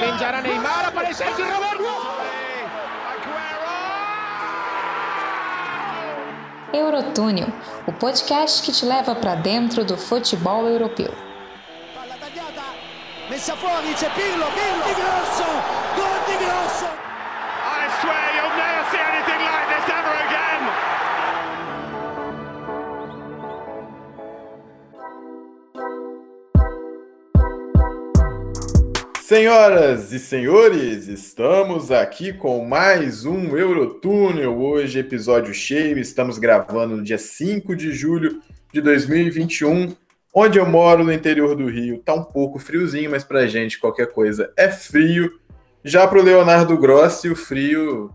Pinjará Neymar, aparece aqui Roberto. Eurotúnel, o podcast que te leva para dentro do futebol europeu. Messa fuori, c'è Pirlo, Pirlo, di Grosso, gol di Grosso. Senhoras e senhores, estamos aqui com mais um Eurotúnel. Hoje, episódio cheio. Estamos gravando no dia 5 de julho de 2021. Onde eu moro, no interior do Rio, tá um pouco friozinho, mas pra gente qualquer coisa é frio. Já pro Leonardo Grossi, o frio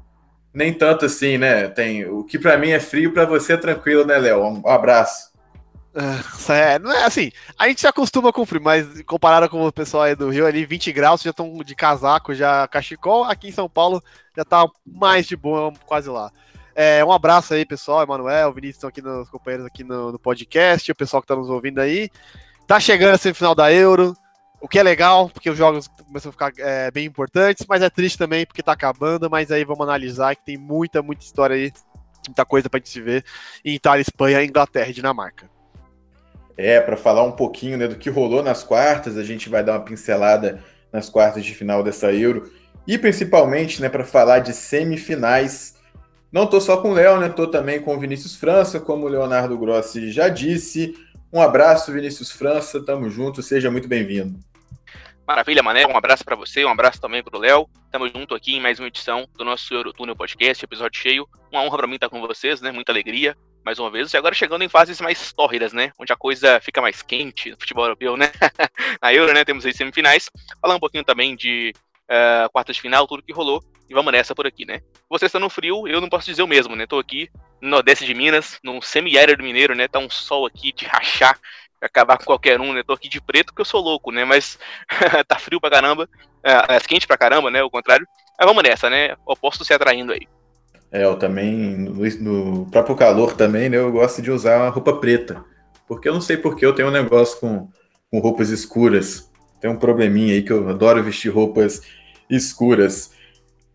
nem tanto assim, né? Tem o que para mim é frio, para você é tranquilo, né, Léo? Um abraço. É, não é assim. A gente se acostuma com frio, mas comparado com o pessoal aí do Rio, ali 20 graus, já estão de casaco, já cachecol. Aqui em São Paulo já tá mais de boa, quase lá. É, um abraço aí, pessoal, Emanuel, Vinícius estão aqui nos companheiros aqui no, no, podcast, o pessoal que tá nos ouvindo aí. Tá chegando a semifinal da Euro, o que é legal, porque os jogos começam a ficar é, bem importantes, mas é triste também porque tá acabando, mas aí vamos analisar que tem muita, muita história aí, muita coisa pra gente se ver em Itália, Espanha, Inglaterra e Dinamarca. É, para falar um pouquinho né, do que rolou nas quartas, a gente vai dar uma pincelada nas quartas de final dessa Euro e principalmente, né, para falar de semifinais. Não tô só com o Léo, né? Tô também com o Vinícius França, como o Leonardo Grossi já disse. Um abraço, Vinícius França, tamo junto, seja muito bem-vindo. Maravilha, Mané, um abraço para você, um abraço também para o Léo. Tamo junto aqui em mais uma edição do nosso Eurotúnel Podcast, episódio cheio. Uma honra para mim estar com vocês, né? Muita alegria mais uma vez, e agora chegando em fases mais tórridas, né? Onde a coisa fica mais quente no futebol europeu, né? Na Euro, né? Temos aí semifinais. Falar um pouquinho também de uh, quartas de final, tudo que rolou. E vamos nessa por aqui, né? Você está no frio, eu não posso dizer o mesmo, né? Tô aqui no Nordeste de Minas, num semi-aéreo mineiro, né? Tá um sol aqui de rachar, acabar com qualquer um, né? Tô aqui de preto porque eu sou louco, né? Mas tá frio pra caramba, uh, quente pra caramba, né? O contrário. Mas vamos nessa, né? Oposto se atraindo aí. É, eu também, no, no, próprio calor também, né, eu gosto de usar uma roupa preta. Porque eu não sei porque eu tenho um negócio com, com roupas escuras. Tem um probleminha aí que eu adoro vestir roupas escuras.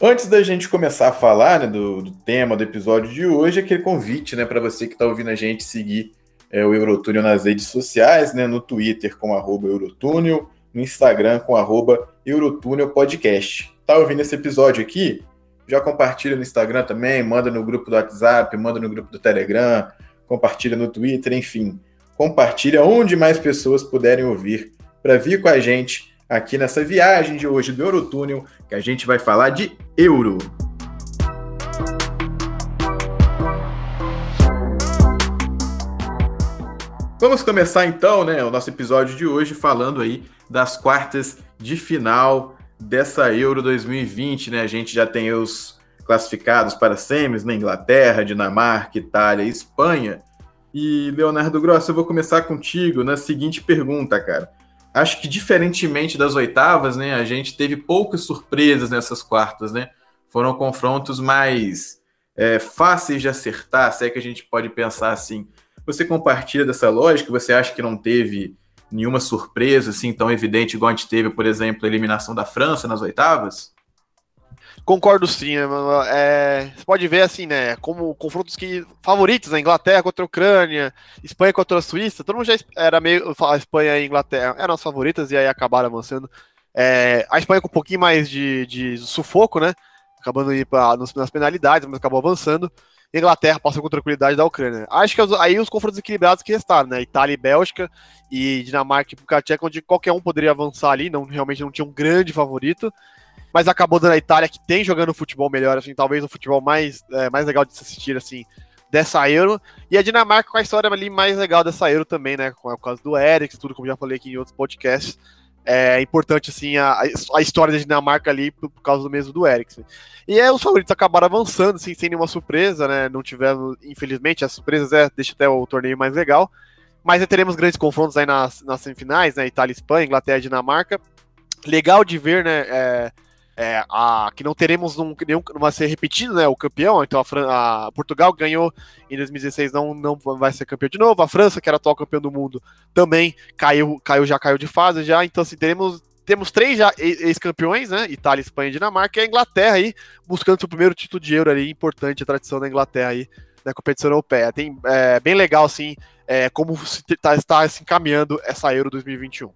Antes da gente começar a falar né, do, do, tema do episódio de hoje, aquele convite né, para você que está ouvindo a gente seguir é, o Eurotúnel nas redes sociais, né, no Twitter com arroba Eurotúnel, no Instagram com arroba Eurotúnel Podcast. Tá ouvindo esse episódio aqui? Já compartilha no Instagram também, manda no grupo do WhatsApp, manda no grupo do Telegram, compartilha no Twitter, enfim. Compartilha onde mais pessoas puderem ouvir para vir com a gente aqui nessa viagem de hoje do Eurotúnel, que a gente vai falar de euro. Vamos começar então, né, o nosso episódio de hoje falando aí das quartas de final dessa Euro 2020, né? A gente já tem os classificados para semis na né? Inglaterra, Dinamarca, Itália Espanha. E Leonardo Grosso, eu vou começar contigo na seguinte pergunta, cara. Acho que diferentemente das oitavas, né, a gente teve poucas surpresas nessas quartas, né? Foram confrontos mais é, fáceis de acertar, se é que a gente pode pensar assim. Você compartilha dessa lógica? Você acha que não teve nenhuma surpresa assim tão evidente igual a gente teve, por exemplo, a eliminação da França nas oitavas? Concordo sim, né, é, você pode ver assim, né, como confrontos que favoritos, né, Inglaterra contra a Ucrânia, Espanha contra a Suíça, todo mundo já era meio, a Espanha e a Inglaterra eram as favoritas e aí acabaram avançando. É, a Espanha com um pouquinho mais de, de sufoco, né, acabando pra, nas penalidades, mas acabou avançando. Inglaterra passou com tranquilidade da Ucrânia. Acho que aí os confrontos equilibrados que restaram, né? Itália e Bélgica e Dinamarca e República onde qualquer um poderia avançar ali, não realmente não tinha um grande favorito, mas acabou dando a Itália que tem jogando futebol melhor, assim, talvez o futebol mais, é, mais legal de se assistir, assim, dessa Euro, e a Dinamarca com a história ali mais legal dessa Euro também, né? Com o caso do Eric, tudo como já falei aqui em outros podcasts é importante assim a, a história da Dinamarca ali por, por causa do mesmo do Eriksen. E aí os favoritos acabaram avançando assim, sem nenhuma surpresa, né? Não tiveram, infelizmente, as surpresas é, deixa até o torneio mais legal. Mas teremos grandes confrontos aí nas, nas semifinais, né? Itália, Espanha, Inglaterra e Dinamarca. Legal de ver, né? É, é, a, que não teremos um, nenhum, vai ser repetido, né, o campeão, então a, Fran, a, Portugal ganhou em 2016, não, não vai ser campeão de novo, a França, que era atual campeão do mundo, também caiu, caiu já caiu de fase, já, então assim, teremos temos três ex-campeões, né? Itália, Espanha e Dinamarca, e a Inglaterra aí, buscando seu primeiro título de euro ali, importante a tradição da Inglaterra aí na competição europeia. Tem é, bem legal, assim, é, como está, está se encaminhando essa Euro 2021.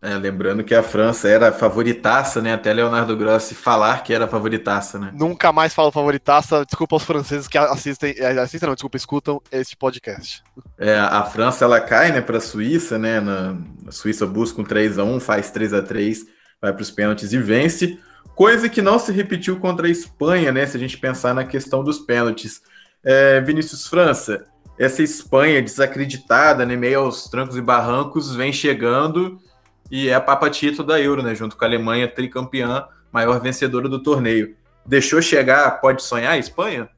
É, lembrando que a França era favoritaça, né? Até Leonardo Grossi falar que era favoritaça, né? Nunca mais falo favoritaça. Desculpa aos franceses que assistem, é, assistem não, desculpa, escutam este podcast. É, a França ela cai, né, para a Suíça, né? Na, a Suíça busca um 3 a 1, faz 3 a 3, vai para os pênaltis e vence. Coisa que não se repetiu contra a Espanha, né? Se a gente pensar na questão dos pênaltis. É, Vinícius França, essa Espanha desacreditada, né, meio aos trancos e barrancos, vem chegando e é a Papa Tito da Euro, né? Junto com a Alemanha, tricampeã, maior vencedora do torneio. Deixou chegar, pode sonhar a Espanha?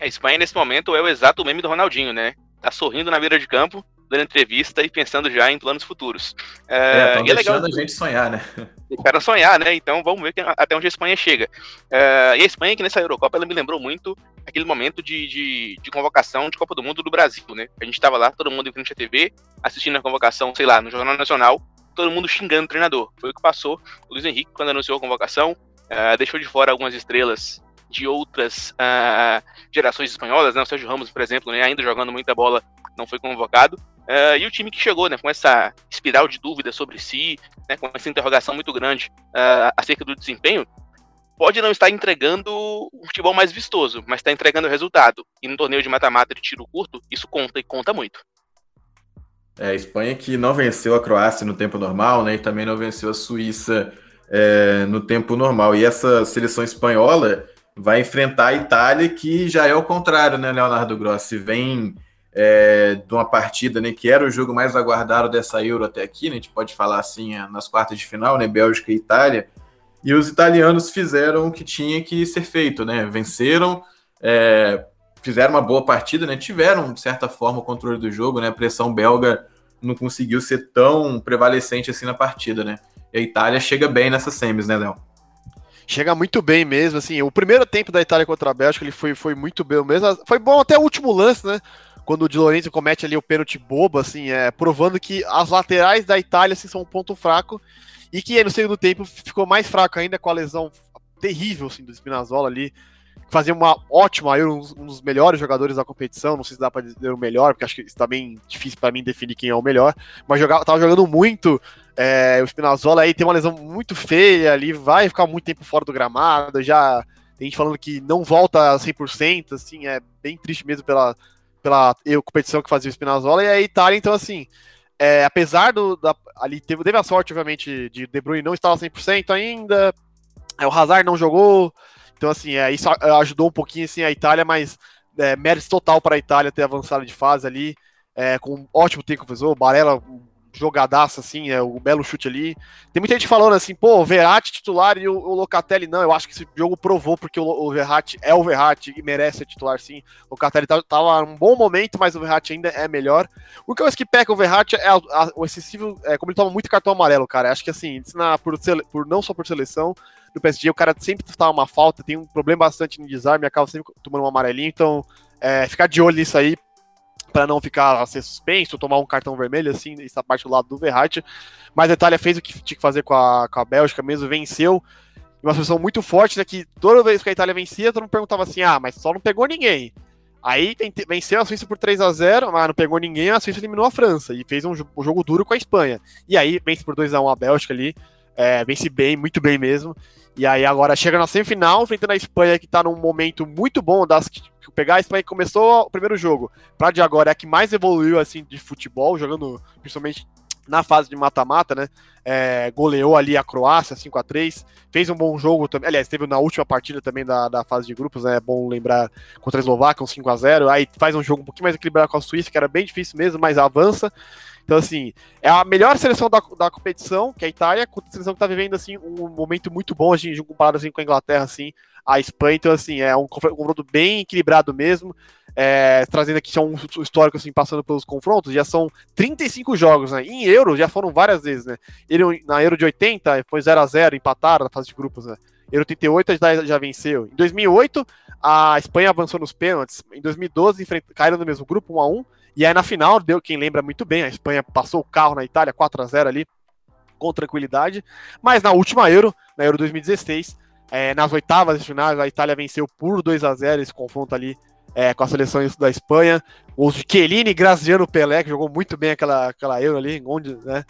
A Espanha, nesse momento, é o exato meme do Ronaldinho, né? Tá sorrindo na beira de campo, dando entrevista e pensando já em planos futuros. É, é, e é legal a gente sonhar, né? Deixaram sonhar, né? Então vamos ver até onde a Espanha chega. É, e a Espanha, que nessa Eurocopa, ela me lembrou muito aquele momento de, de, de, convocação de Copa do Mundo do Brasil, né? A gente tava lá, todo mundo em frente à TV, assistindo a convocação, sei lá, no Jornal Nacional, todo mundo xingando o treinador. Foi o que passou. O Luiz Henrique, quando anunciou a convocação, uh, deixou de fora algumas estrelas de outras uh, gerações espanholas, né? O Sérgio Ramos, por exemplo, né? ainda jogando muita bola, não foi convocado. Uh, e o time que chegou, né, com essa espiral de dúvidas sobre si, né, com essa interrogação muito grande acerca do desempenho, pode não estar entregando um futebol mais vistoso, mas está entregando resultado. E no torneio de mata-mata de tiro curto, isso conta e conta muito. É, a Espanha que não venceu a Croácia no tempo normal, né? E também não venceu a Suíça é, no tempo normal. E essa seleção espanhola vai enfrentar a Itália, que já é o contrário, né, Leonardo Grossi? Vem é, de uma partida né, que era o jogo mais aguardado dessa Euro até aqui, né? A gente pode falar assim, é, nas quartas de final, né? Bélgica e Itália. E os italianos fizeram o que tinha que ser feito, né? Venceram, é, fizeram uma boa partida, né? Tiveram, de certa forma, o controle do jogo, né? A pressão belga não conseguiu ser tão prevalecente assim na partida, né? E a Itália chega bem nessas semis, né, Léo? Chega muito bem mesmo, assim, o primeiro tempo da Itália contra a Bélgica, ele foi, foi muito bem mesmo, foi bom até o último lance, né, quando o Di Lorenzo comete ali o pênalti bobo, assim, é, provando que as laterais da Itália, assim, são um ponto fraco, e que no segundo tempo ficou mais fraco ainda com a lesão terrível, assim, do Spinazzola ali, fazia uma ótima, eu, um dos melhores jogadores da competição, não sei se dá para dizer o melhor, porque acho que está bem difícil para mim definir quem é o melhor, mas jogava, tava jogando muito, é, o Spinazzola aí tem uma lesão muito feia ali, vai ficar muito tempo fora do gramado, já tem gente falando que não volta a 100%, assim, é bem triste mesmo pela, pela competição que fazia o Spinazzola, e a Itália, então assim, é, apesar do, da, ali teve, teve a sorte, obviamente, de De Bruyne não estar 100% ainda, é, o Hazard não jogou, então, assim, é, isso ajudou um pouquinho assim, a Itália, mas é, mérito total para a Itália ter avançado de fase ali, é, com um ótimo tempo o Barella, jogadaço, assim, é, o um belo chute ali. Tem muita gente falando assim, pô, o Verratti titular e o, o, Locatelli não. Eu acho que esse jogo provou, porque o, o Verratti é o Verratti e merece ser titular, sim. O Locatelli tá, tava num bom momento, mas o Verratti ainda é melhor. O que eu acho que peca o Verratti é a, a, o excessivo, é, como ele toma muito cartão amarelo, cara. Acho que assim, na, por, por, não só por seleção, no PSG, o cara sempre tava uma falta, tem um problema bastante no desarme, acaba sempre tomando um amarelinho, então é, ficar de olho nisso aí para não ficar ser suspenso, tomar um cartão vermelho, assim, essa parte do lado do Verratti. Mas a Itália fez o que tinha que fazer com a, com a Bélgica mesmo, venceu. Uma solução muito forte, né, que toda vez que a Itália vencia, todo mundo perguntava assim, ah, mas só não pegou ninguém. Aí venceu a Suíça por 3 a 0 mas não pegou ninguém, a Suíça eliminou a França e fez um, um jogo duro com a Espanha. E aí vence por 2 a 1 a Bélgica ali, é, vence bem, muito bem mesmo. E aí agora chega na semifinal, enfrentando a Espanha, que tá num momento muito bom das que pegar a Espanha que começou o primeiro jogo, pra de agora é a que mais evoluiu assim de futebol, jogando principalmente na fase de mata-mata, né? É, goleou ali a Croácia 5 a 3 fez um bom jogo também. Aliás, teve na última partida também da, da fase de grupos, né? É bom lembrar contra a Eslováquia, um 5 a 0 Aí faz um jogo um pouquinho mais equilibrado com a Suíça, que era bem difícil mesmo, mas avança. Então, assim, é a melhor seleção da, da competição, que é a Itália, com a seleção que tá vivendo, assim, um momento muito bom, assim, comparado, assim, com a Inglaterra, assim, a Espanha. Então, assim, é um confronto bem equilibrado mesmo. É, trazendo aqui só um histórico, assim, passando pelos confrontos, já são 35 jogos, né? Em Euro, já foram várias vezes, né? Ele, na Euro de 80, foi 0 a 0 empataram na fase de grupos, né? Euro 88 já, já venceu. Em 2008, a Espanha avançou nos pênaltis. Em 2012, caíram no mesmo grupo, 1 a 1 e aí na final, deu quem lembra muito bem, a Espanha passou o carro na Itália, 4 a 0 ali. com tranquilidade. Mas na última Euro, na Euro 2016, é, nas oitavas de final, a Itália venceu por 2 a 0 esse confronto ali é, com a seleção da Espanha. Os de Chiellini, Graziano Pelé, que jogou muito bem aquela, aquela Euro ali, onde, né?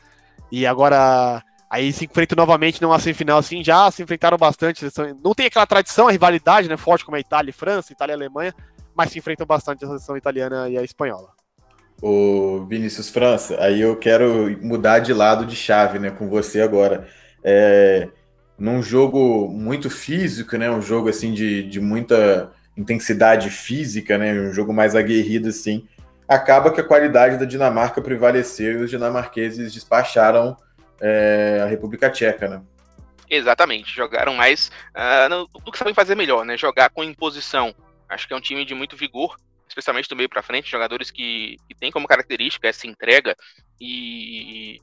E agora aí se enfrentam novamente numa semifinal assim, já se enfrentaram bastante. Não tem aquela tradição, a rivalidade, né? Forte como a Itália e França, Itália e Alemanha, mas se enfrentam bastante a seleção italiana e a espanhola. O Vinícius França, aí eu quero mudar de lado de chave, né, com você agora. É, num jogo muito físico, né, um jogo assim de, de muita intensidade física, né, um jogo mais aguerrido assim, acaba que a qualidade da Dinamarca prevaleceu e os dinamarqueses despacharam é, a República Tcheca, né? Exatamente, jogaram mais uh, no, que sabem fazer melhor, né? Jogar com imposição. Acho que é um time de muito vigor, especialmente do meio para frente, jogadores que, que têm como característica essa entrega e,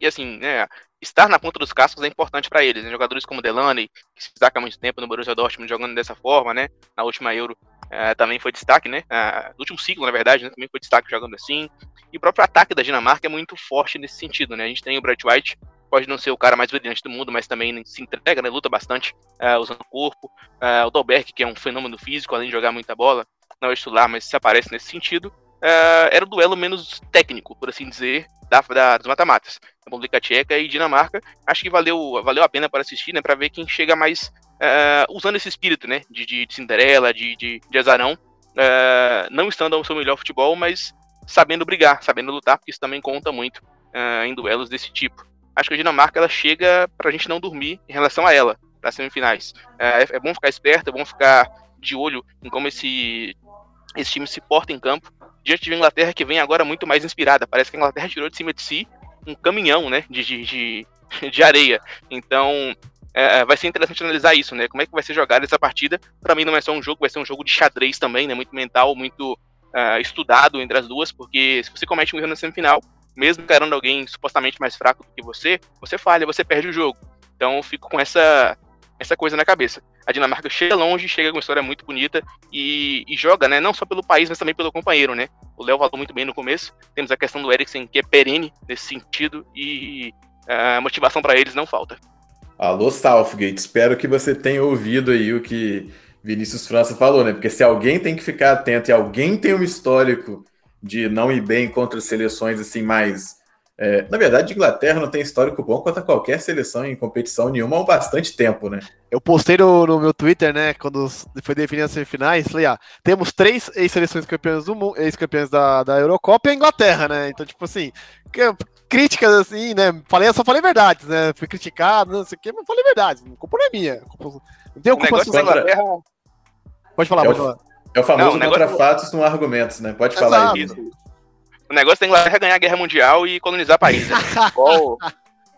e assim, né, estar na ponta dos cascos é importante para eles. Né? Jogadores como Delaney, que se destaca há muito tempo no Borussia Dortmund jogando dessa forma, né? Na última Euro uh, também foi destaque, né? Uh, no último ciclo, na verdade, né? também foi destaque jogando assim. E o próprio ataque da Dinamarca é muito forte nesse sentido, né? A gente tem o Brett White, pode não ser o cara mais brilhante do mundo, mas também se entrega, né? Luta bastante uh, usando o corpo. o Dolberg, que é um fenômeno físico, além de jogar muita bola, não é titular, mas se aparece nesse sentido. era o duelo menos técnico, por assim dizer, da, da, dos mata-matas. República Tcheca e Dinamarca. Acho que valeu, valeu a pena para assistir, né? Para ver quem chega mais uh, usando esse espírito, né? De, de, de Cinderela, de, de, de azarão. Uh, não estando ao seu melhor futebol, mas sabendo brigar, sabendo lutar, porque isso também conta muito uh, em duelos desse tipo. Acho que a Dinamarca ela chega para a gente não dormir em relação a ela, para semifinais. É, é bom ficar esperto, é bom ficar de olho em como esse, esse time se porta em campo, diante de uma Inglaterra que vem agora muito mais inspirada. Parece que a Inglaterra tirou de cima de si um caminhão, né, de, de, de, areia. Então, é, é, vai ser interessante analisar isso, né? Como é que vai ser jogada essa partida? Para mim não é só um jogo, vai ser um jogo de xadrez também, né? Muito mental, muito uh, estudado entre as duas, porque se você comete um erro na semifinal, mesmo encarando alguém supostamente mais fraco do que você, você falha, você perde o jogo. Então eu fico com essa essa coisa na cabeça. A Dinamarca chega longe, chega com uma história muito bonita e, e, joga, né? Não só pelo país, mas também pelo companheiro, né? O Léo falou muito bem no começo. Temos a questão do Eriksen, que é perene nesse sentido, e a motivação para eles não falta. Alô, Southgate, espero que você tenha ouvido aí o que Vinícius França falou, né? Porque se alguém tem que ficar atento e alguém tem um histórico de não ir bem contra seleções assim mais. É, na verdade, a Inglaterra não tem histórico bom contra qualquer seleção em competição nenhuma há bastante tempo, né? Eu postei no, no meu Twitter, né, quando foi definir as semifinais, falei, ah, temos três ex-seleções campeãs do mundo, ex-campeãs da, da Eurocopa e a Inglaterra, né? Então, tipo assim, críticas assim, né? Falei, eu só falei verdades, né? Fui criticado, não sei o quê, mas falei verdade. A culpa não é minha. Não tem culpa da Inglaterra. Pode falar, é pode falar. É o famoso não, o contra fatos, não argumentos, né? Pode Exato. falar aí. O negócio da Inglaterra é ganhar a guerra mundial e colonizar países. Né?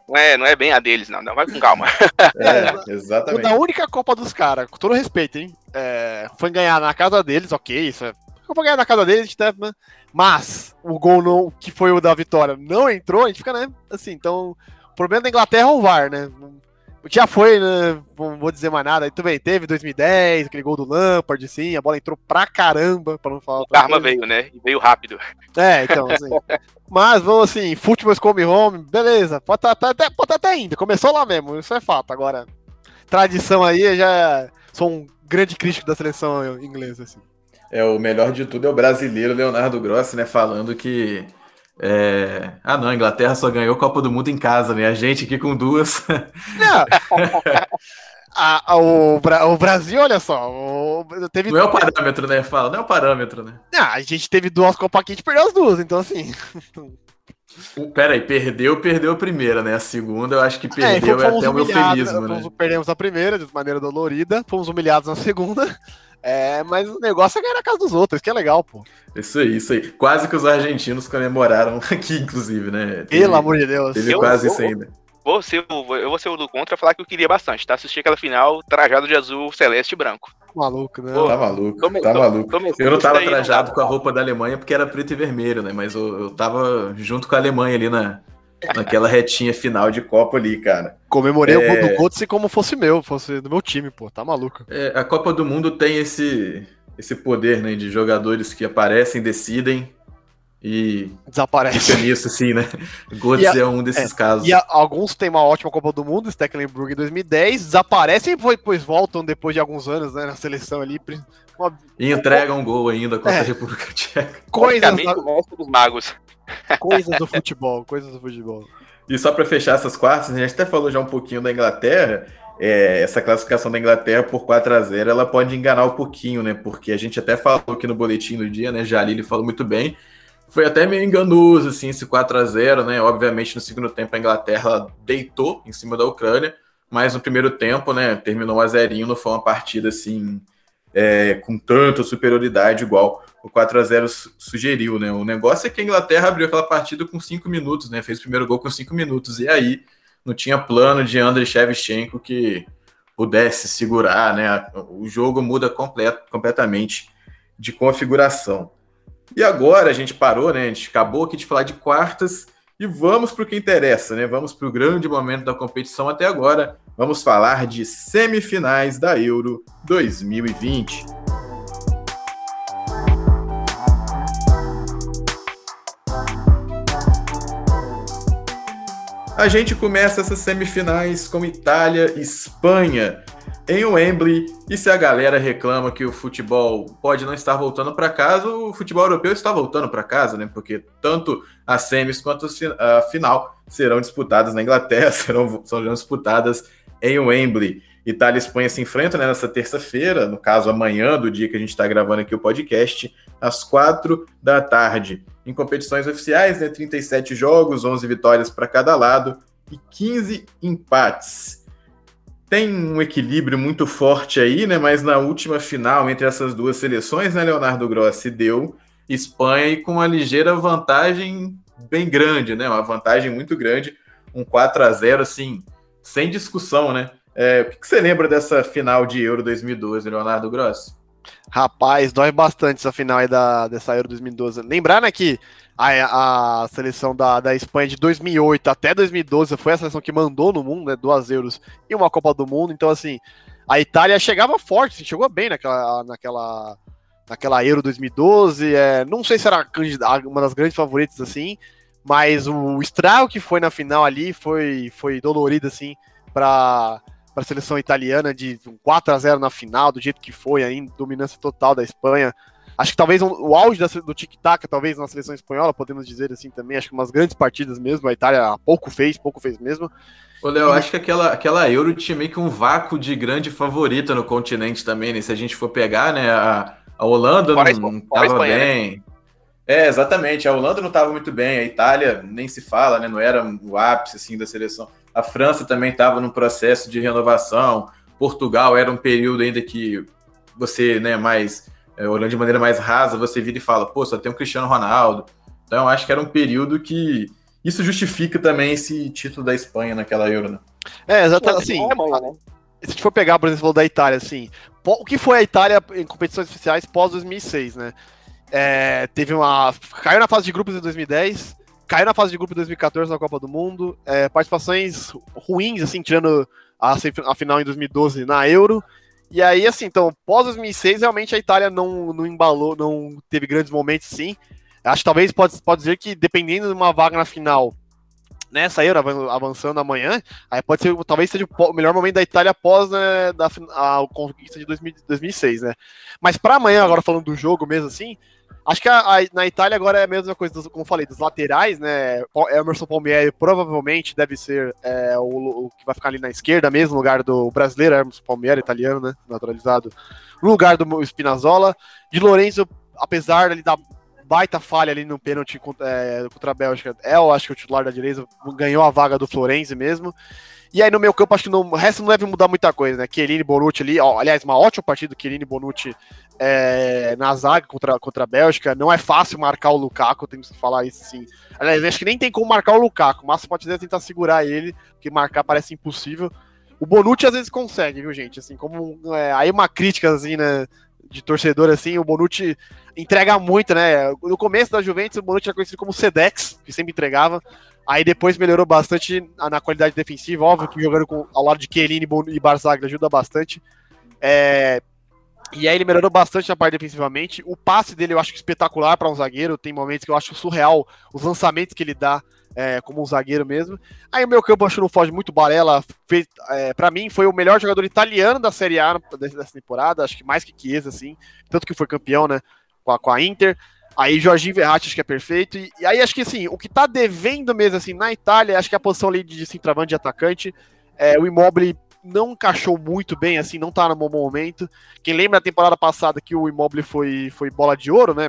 não, é, não é bem a deles, não. não vai com calma. É, exatamente. A única Copa dos caras, com todo respeito, hein? É, foi ganhar na casa deles, ok, isso é. Foi ganhar na casa deles, né? mas o gol não, que foi o da vitória não entrou, a gente fica, né? Assim, então, o problema da Inglaterra é o VAR, né? Já foi, né? Não vou dizer mais nada. Aí também teve 2010, aquele gol do Lampard, sim, a bola entrou pra caramba, pra não falar. O karma veio, né? E veio rápido. É, então, assim. mas vamos assim, Football Come Home, beleza. Pode estar tá, tá, pode tá até ainda. Começou lá mesmo, isso é fato. Agora, tradição aí, já sou um grande crítico da seleção inglesa, assim. É, o melhor de tudo é o brasileiro Leonardo Grossi, né? Falando que. É... Ah, não, a Inglaterra só ganhou Copa do Mundo em casa, né? A gente aqui com duas. Não. a, a, o, o, Brasil, olha só. O, teve... Não é o parâmetro, né? Fala, não é o parâmetro, né? Ah, a gente teve duas Copa aqui e perdeu as duas, então assim. Pera aí, perdeu, perdeu a primeira, né? A segunda eu acho que é, perdeu é, é até o eufemismo, né? Perdemos a primeira de maneira dolorida, fomos humilhados na segunda. É, mas o negócio é ganhar na casa dos outros, que é legal, pô. Isso aí, isso aí. Quase que os argentinos comemoraram aqui, inclusive, né? Teve, Pelo amor de Deus. Teve eu, quase isso ainda. Vou ser, eu vou ser o do contra falar que eu queria bastante, tá? Assistir aquela final trajado de azul, celeste e branco. Maluco, né? Tá maluco, come, tá maluco. eu não tava trajado com a roupa da Alemanha porque era preto e vermelho, né? Mas eu, eu tava junto com a Alemanha ali na, naquela retinha final de Copa ali, cara. Comemorei é... o gol do Götze como fosse meu, fosse do meu time, pô, tá maluco. É, a Copa do Mundo tem esse esse poder né, de jogadores que aparecem, decidem e Desaparece. fica nisso, assim, né? Götze a- é um desses casos. E a- alguns têm uma ótima Copa do Mundo, Stecklenburg em 2010, desaparecem e depois voltam depois de alguns anos né, na seleção ali. Uma, E entrega um gol ainda contra É. a República Tcheca. coisas, Praticamente o dos magos. Coisas do futebol, coisas do futebol. E só para fechar essas quartas, a gente até falou já um pouquinho da Inglaterra. é, essa classificação da Inglaterra por 4 a 0 ela pode enganar um pouquinho, né? Porque a gente até falou aqui no boletim do dia, né? Jalili falou muito bem. Foi até meio enganoso, assim, esse 4 a 0 né? Obviamente, no segundo tempo, a Inglaterra deitou em cima da Ucrânia, mas no primeiro tempo, né? Terminou a zerinho, não foi uma partida assim. é, com tanta superioridade igual o 4 a 0 su- sugeriu, né? O negócio é que a Inglaterra abriu aquela partida com 5 minutos, né? Fez o primeiro gol com 5 minutos. E aí não tinha plano de Andrei Shevchenko que pudesse segurar, né? O jogo muda complet, completamente de configuração. E agora a gente parou, né? A gente acabou aqui de falar de quartas e vamos para o que interessa, né? Vamos para o grande momento da competição até agora. Vamos falar de semifinais da Euro 2020. A gente começa essas semifinais com Itália e Espanha em Wembley. E se a galera reclama que o futebol pode não estar voltando para casa, o futebol europeu está voltando para casa, né? Porque tanto as semis quanto a final serão disputadas na Inglaterra, serão, serão disputadas em Wembley. Itália e Espanha se enfrentam né, nessa terça-feira, no caso amanhã, do dia que a gente está gravando aqui o podcast, às quatro da tarde. Em competições oficiais, né, 37 jogos, 11 vitórias para cada lado e 15 empates. Tem um equilíbrio muito forte aí, né? Mas na última final entre essas duas seleções, né, Leonardo Grossi deu Espanha e com uma ligeira vantagem bem grande, né? Uma vantagem muito grande, um 4 a 0 assim, sem discussão, né? É, o que, você lembra dessa final de Euro 2012, Leonardo Grossi? Rapaz, dói bastante essa final aí da, dessa Euro 2012. Lembrar, né, que a, a seleção da, da Espanha de 2008 até 2012 foi a seleção que mandou no mundo, né, duas Euros e uma Copa do Mundo. Então, assim, a Itália chegava forte, assim, chegou bem naquela, naquela, naquela Euro 2012. É, não sei se era uma das grandes favoritas, assim, mas o estrago que foi na final ali foi, foi dolorido, assim, para para a seleção italiana de 4 a 0 na final, do jeito que foi, ainda dominância total da Espanha. Acho que talvez um, o auge da, do tic-tac, talvez na seleção espanhola, podemos dizer assim também. Acho que umas grandes partidas mesmo. A Itália pouco fez, pouco fez mesmo. Ô, Léo, acho que aquela, aquela Euro tinha meio que um vácuo de grande favorita no continente também, né? Se a gente for pegar, né? A, a Holanda Fora não, Espa- não fora a tava Espanha, né? bem. É, exatamente. A Holanda não estava muito bem, a Itália nem se fala, né? Não era o ápice assim da seleção. A França também estava num processo de renovação. Portugal era um período ainda que você, né, mais é, olhando de maneira mais rasa, você vira e fala, pô, só tem o Cristiano Ronaldo. Então, eu acho que era um período que isso justifica também esse título da Espanha naquela Euro, né? É, exatamente. Assim, é né? se a gente for pegar, por exemplo, da Itália, assim, o que foi a Itália em competições oficiais pós 2006, né? É, teve uma. Caiu na fase de grupos em 2010, caiu na fase de grupo em 2014 na Copa do Mundo, é, participações ruins, assim, tirando a, a final em 2012 na Euro. E aí, assim, então, pós 2006, realmente a Itália não, não embalou, não teve grandes momentos, sim. Acho que talvez pode, pode dizer que, dependendo de uma vaga na final, nessa Euro, avan- avançando amanhã, aí pode ser, talvez seja o melhor momento da Itália após né, da, a conquista de 2000 2006, né? Mas para amanhã, agora falando do jogo mesmo assim, acho que a- a- na Itália agora é a mesma coisa, dos- como falei, dos laterais, né? Emerson Palmieri provavelmente deve ser é, o, o que vai ficar ali na esquerda mesmo, lugar do brasileiro, Emerson Palmieri, italiano, né? Naturalizado, no lugar do Spinazzola. De Lorenzo, apesar dele dar baita falha ali no pênalti contra, é, contra a Bélgica, é, eu acho que o titular da direita ganhou a vaga do Florenzi mesmo. E aí no meu campo, acho que no, o resto não deve mudar muita coisa, né? Chiellini, Bonucci ali, ó, aliás, uma ótima partida do Chiellini Bonucci é, na zaga contra, contra a Bélgica. Não é fácil marcar o Lukaku, temos que falar isso sim. Aliás, acho que nem tem como marcar o Lukaku, mas pode até tentar segurar ele, porque marcar parece impossível. O Bonucci às vezes consegue, viu, gente? Assim, como é, aí uma crítica assim, né, de torcedor assim, o Bonucci entrega muito, né? No começo da Juventus, o Bonucci era conhecido como Sedex, que sempre entregava. Aí depois melhorou bastante na qualidade defensiva, óbvio que jogando com, ao lado de Chiellini e Barzagli ajuda bastante. É, E aí ele melhorou bastante na parte defensivamente. O passe dele eu acho espetacular para um zagueiro. Tem momentos que eu acho surreal os lançamentos que ele dá é, como um zagueiro mesmo. Aí o meu campo acho que não foge muito Barella. É, para mim foi o melhor jogador italiano da Série A dessa temporada. Acho que mais que Chiesa, assim. Tanto que foi campeão, né? Com a, com a Inter. Aí Jorginho Verratti acho que é perfeito. E, e, aí acho que assim, o que tá devendo mesmo assim na Itália, acho que é a posição ali de centroavante de atacante. É, o Immobile não encaixou muito bem, assim, não tá no bom momento. Quem lembra da temporada passada que o Immobile foi, foi bola de ouro, né?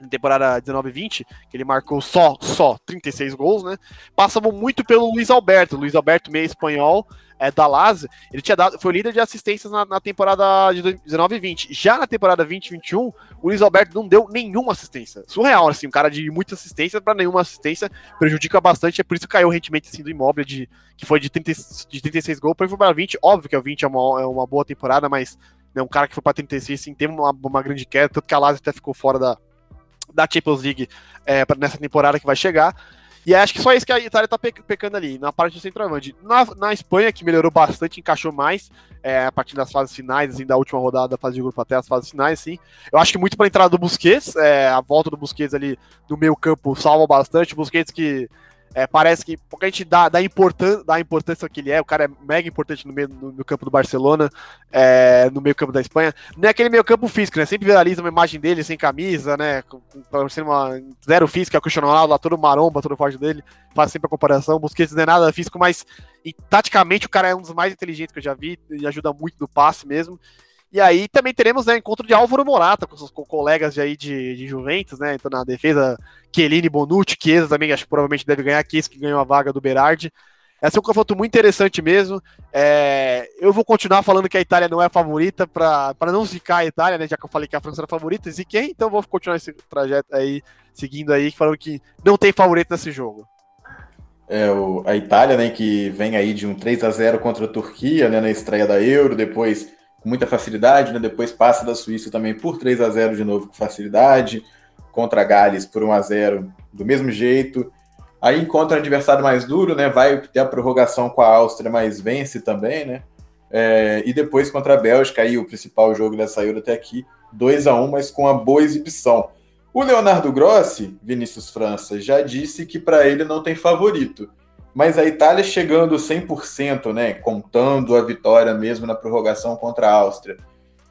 Em temporada 19-20, que ele marcou só, só 36 gols, né? Passavam muito pelo Luiz Alberto. Luiz Alberto, meio espanhol, é, da Lazio, ele tinha dado, foi líder de assistências na, na temporada de 19 e 20. Já na temporada 2021, o Luiz Alberto não deu nenhuma assistência. Surreal, assim, um cara de muita assistência para nenhuma assistência, prejudica bastante, é por isso que caiu o rendimento assim, do imóvel, de, que foi de, 30, de 36 gols para para 20. Óbvio que o 20 é uma, é uma boa temporada, mas né, um cara que foi para 36 assim, teve uma, uma grande queda, tanto que a Lazio até ficou fora da, da Champions League é, nessa temporada que vai chegar. E acho que só isso que a Itália tá pecando ali, na parte do centroavante. Na, na Espanha, que melhorou bastante, encaixou mais é, a partir das fases finais, assim, da última rodada da fase de grupo até as fases finais, sim. Eu acho que muito para entrada do Busquets, é, a volta do Busquets ali no meio campo salva bastante. O Busquets que é, parece que a gente dá, dá, importância, dá importância que ele é, o cara é mega importante no meio no, no campo do Barcelona, é, no meio campo da Espanha. Não é aquele meio campo físico, né? Sempre viraliza uma imagem dele sem camisa, né? Com, com, uma zero física, é o Cristiano Ronaldo lá todo maromba, todo forte dele, faz sempre a comparação. Busquets não é nada físico, mas e, taticamente o cara é um dos mais inteligentes que eu já vi e ajuda muito no passe mesmo. E aí também teremos né, encontro de Álvaro Morata com seus colegas de, aí de, de Juventus, né? Então na defesa, Chiellini, Bonucci, Chiesa também, acho que provavelmente deve ganhar, Chiesa que ganhou a vaga do Berardi. Esse é um confronto muito interessante mesmo. É, eu vou continuar falando que a Itália não é a favorita para não zicar a Itália, né? Já que eu falei que a França era a favorita, ziquei, então vou continuar esse trajeto aí, seguindo aí, falando que não tem favorito nesse jogo. É, o, a Itália, né, que vem aí de um 3 a 0 contra a Turquia, né, na estreia da Euro, depois com muita facilidade, né? Depois passa da Suíça também por 3 a 0 de novo com facilidade, contra a Gales por 1 a 0 do mesmo jeito. Aí encontra um adversário mais duro, né? Vai ter a prorrogação com a Áustria, mas vence também, né? É, e depois contra a Bélgica, aí o principal jogo dessa Euro até aqui, 2 a 1 mas com uma boa exibição. O Leonardo Grossi, Vinícius França, já disse que para ele não tem favorito. Mas a Itália chegando 100%, né, contando a vitória mesmo na prorrogação contra a Áustria,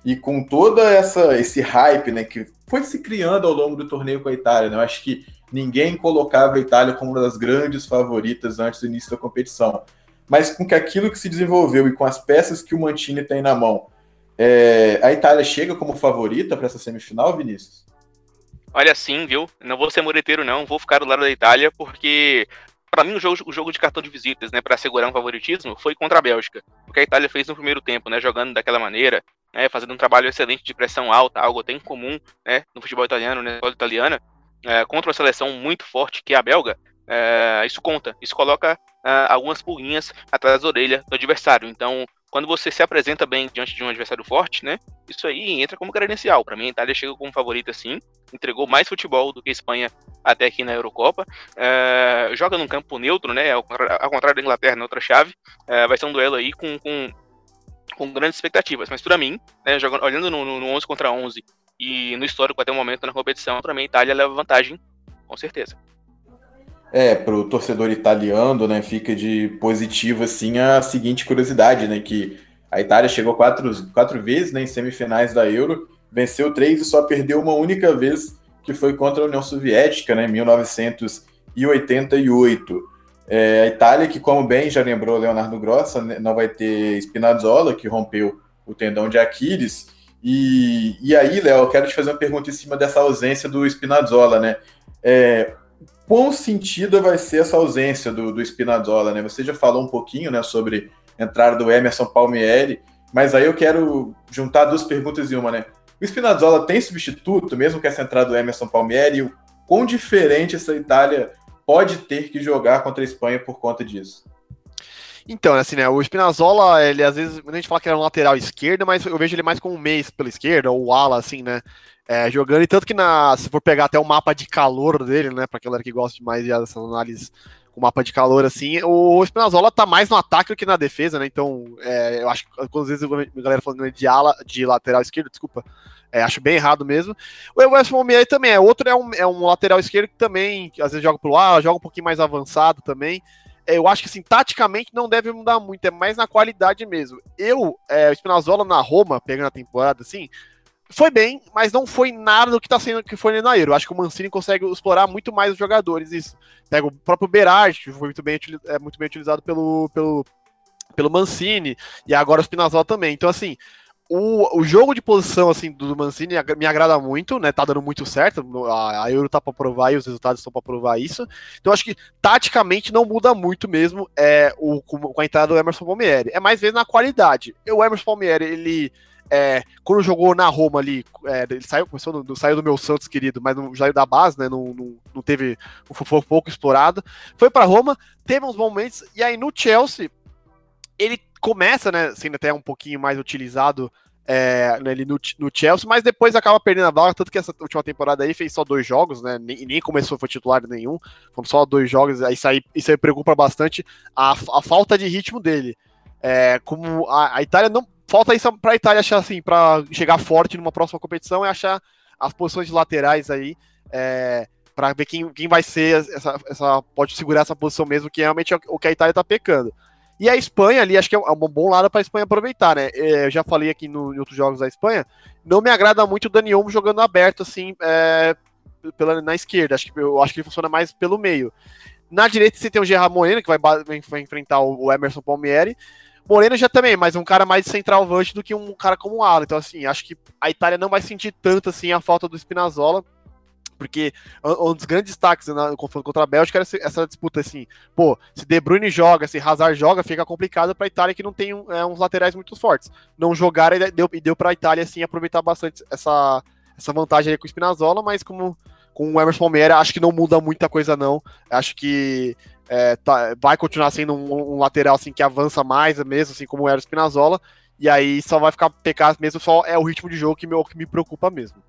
e com toda essa esse hype, né, que foi se criando ao longo do torneio com a Itália, né, eu acho que ninguém colocava a Itália como uma das grandes favoritas antes do início da competição. Mas com que aquilo que se desenvolveu e com as peças que o Mantini tem na mão, é, a Itália chega como favorita para essa semifinal, Vinícius? Olha, sim, viu? Não vou ser mureteiro, não. Vou ficar do lado da Itália, porque para mim, o jogo, o jogo de cartão de visitas, né, para assegurar um favoritismo, foi contra a Bélgica. Porque a Itália fez no primeiro tempo, né, jogando daquela maneira, né, fazendo um trabalho excelente de pressão alta, algo até incomum, né, no futebol italiano, né, na italiana, é, contra uma seleção muito forte que é a belga. É, isso conta, isso coloca é, algumas pulguinhas atrás da orelha do adversário. Então, quando você se apresenta bem diante de um adversário forte, né? Isso aí entra como credencial. Para mim, a Itália chega como favorita, sim. Entregou mais futebol do que a Espanha até aqui na Eurocopa. É, joga num campo neutro, né? Ao, contrário da Inglaterra, na outra chave. É, vai ser um duelo aí com, com, com grandes expectativas. Mas para mim, né, jogando, olhando no, no 11 contra 11 e no histórico até o momento na competição, para mim a Itália leva vantagem, com certeza. É, para o torcedor italiano, né, fica de positivo assim a seguinte curiosidade, né, que a Itália chegou quatro, quatro vezes né, em semifinais da Euro, venceu três e só perdeu uma única vez, que foi contra a União Soviética, né, em 1988. É, a Itália, que como bem já lembrou Leonardo Grossa, né, não vai ter Spinazzola, que rompeu o tendão de Aquiles. E, e aí, Léo, eu quero te fazer uma pergunta em cima dessa ausência do Spinazzola, né? É, quão sentido vai ser essa ausência do, do Spinazzola, né? Você já falou um pouquinho, né, sobre a entrada do Emerson Palmieri, mas aí eu quero juntar duas perguntas em uma, né? O Spinazzola tem substituto, mesmo com essa entrada do Emerson Palmieri? O quão diferente essa Itália pode ter que jogar contra a Espanha por conta disso? Então, assim, né, o Spinazzola, ele às vezes, a gente fala que era um lateral esquerdo, mas eu vejo ele mais como um mês pela esquerda, ou ala, assim, né, é, jogando, e tanto que na, se for pegar até o mapa de calor dele, né, para aquela que gosta mais dessas análises com mapa de calor assim, o Spinazzola tá mais no ataque do que na defesa, né? Então, é, eu acho que às vezes a galera falando de ala, de lateral esquerdo, desculpa, é, acho bem errado mesmo. O Wes Palmieri também é outro, é um, é um lateral esquerdo que também, às vezes joga pro ar, joga um pouquinho mais avançado também. É, eu acho que assim, taticamente não deve mudar muito, é mais na qualidade mesmo. Eu, é, o Spinazzola na Roma, pegando a temporada, assim, foi bem, mas não foi nada do que tá sendo que foi na Euro. Acho que o Mancini consegue explorar muito mais os jogadores. Isso. Pega o próprio Berardi, que foi muito bem, é, muito bem utilizado pelo, pelo, pelo Mancini, e agora o Spinazzola também. Então, assim, o, o jogo de posição assim do Mancini me agrada muito, né? Tá dando muito certo. A, a Euro tá para provar e os resultados estão para provar isso. Então acho que taticamente não muda muito mesmo é o com a entrada do Emerson Palmieri. É mais vezes na qualidade. O Emerson Palmieri, ele é, quando jogou na Roma ali, é, ele saiu, começou no, saiu do meu Santos querido, mas não saiu da base, né? Não, não, não teve, foi pouco explorado. Foi para Roma, teve uns momentos, e aí no Chelsea, ele começa, né, sendo até um pouquinho mais utilizado é, né, no, no, Chelsea, mas depois acaba perdendo a vaga, tanto que essa última temporada aí fez só dois jogos, né? Nem, nem começou, foi titular nenhum, foram só dois jogos, aí isso aí, isso aí preocupa bastante a, a falta de ritmo dele. É, como a, a Itália não, falta isso para a Itália achar assim, para chegar forte numa próxima competição é achar as posições de laterais aí, é, para ver quem, quem vai ser essa, essa pode segurar essa posição mesmo, que realmente é o que a Itália está pecando. E a Espanha ali, acho que é um bom lado para a Espanha aproveitar, né? É, eu já falei aqui no, em outros jogos da Espanha, não me agrada muito o Dani Olmo jogando aberto assim, é, pela, na esquerda. Acho que, eu acho que ele funciona mais pelo meio. Na direita você tem o Gerard Moreno, que vai, vai enfrentar o Emerson Palmieri. Moreno já também, mas um cara mais centralvante do que um cara como o Alan. Então, assim, acho que a Itália não vai sentir tanto assim a falta do Spinazzola, porque um dos grandes destaques no confronto contra a Bélgica era essa disputa assim, pô, se De Bruyne joga, se Hazard joga, fica complicado para a Itália que não tem é, uns laterais muito fortes. Não jogar e deu, deu para a Itália assim aproveitar bastante essa, essa vantagem aí com o Spinazzola, mas como com o Emerson Palmeira, acho que não muda muita coisa não. Acho que é, tá, vai continuar sendo um, um, lateral assim que avança mais mesmo, assim como era o Spinazzola, e aí só vai ficar pecar mesmo, só é o ritmo de jogo que me, que me preocupa mesmo.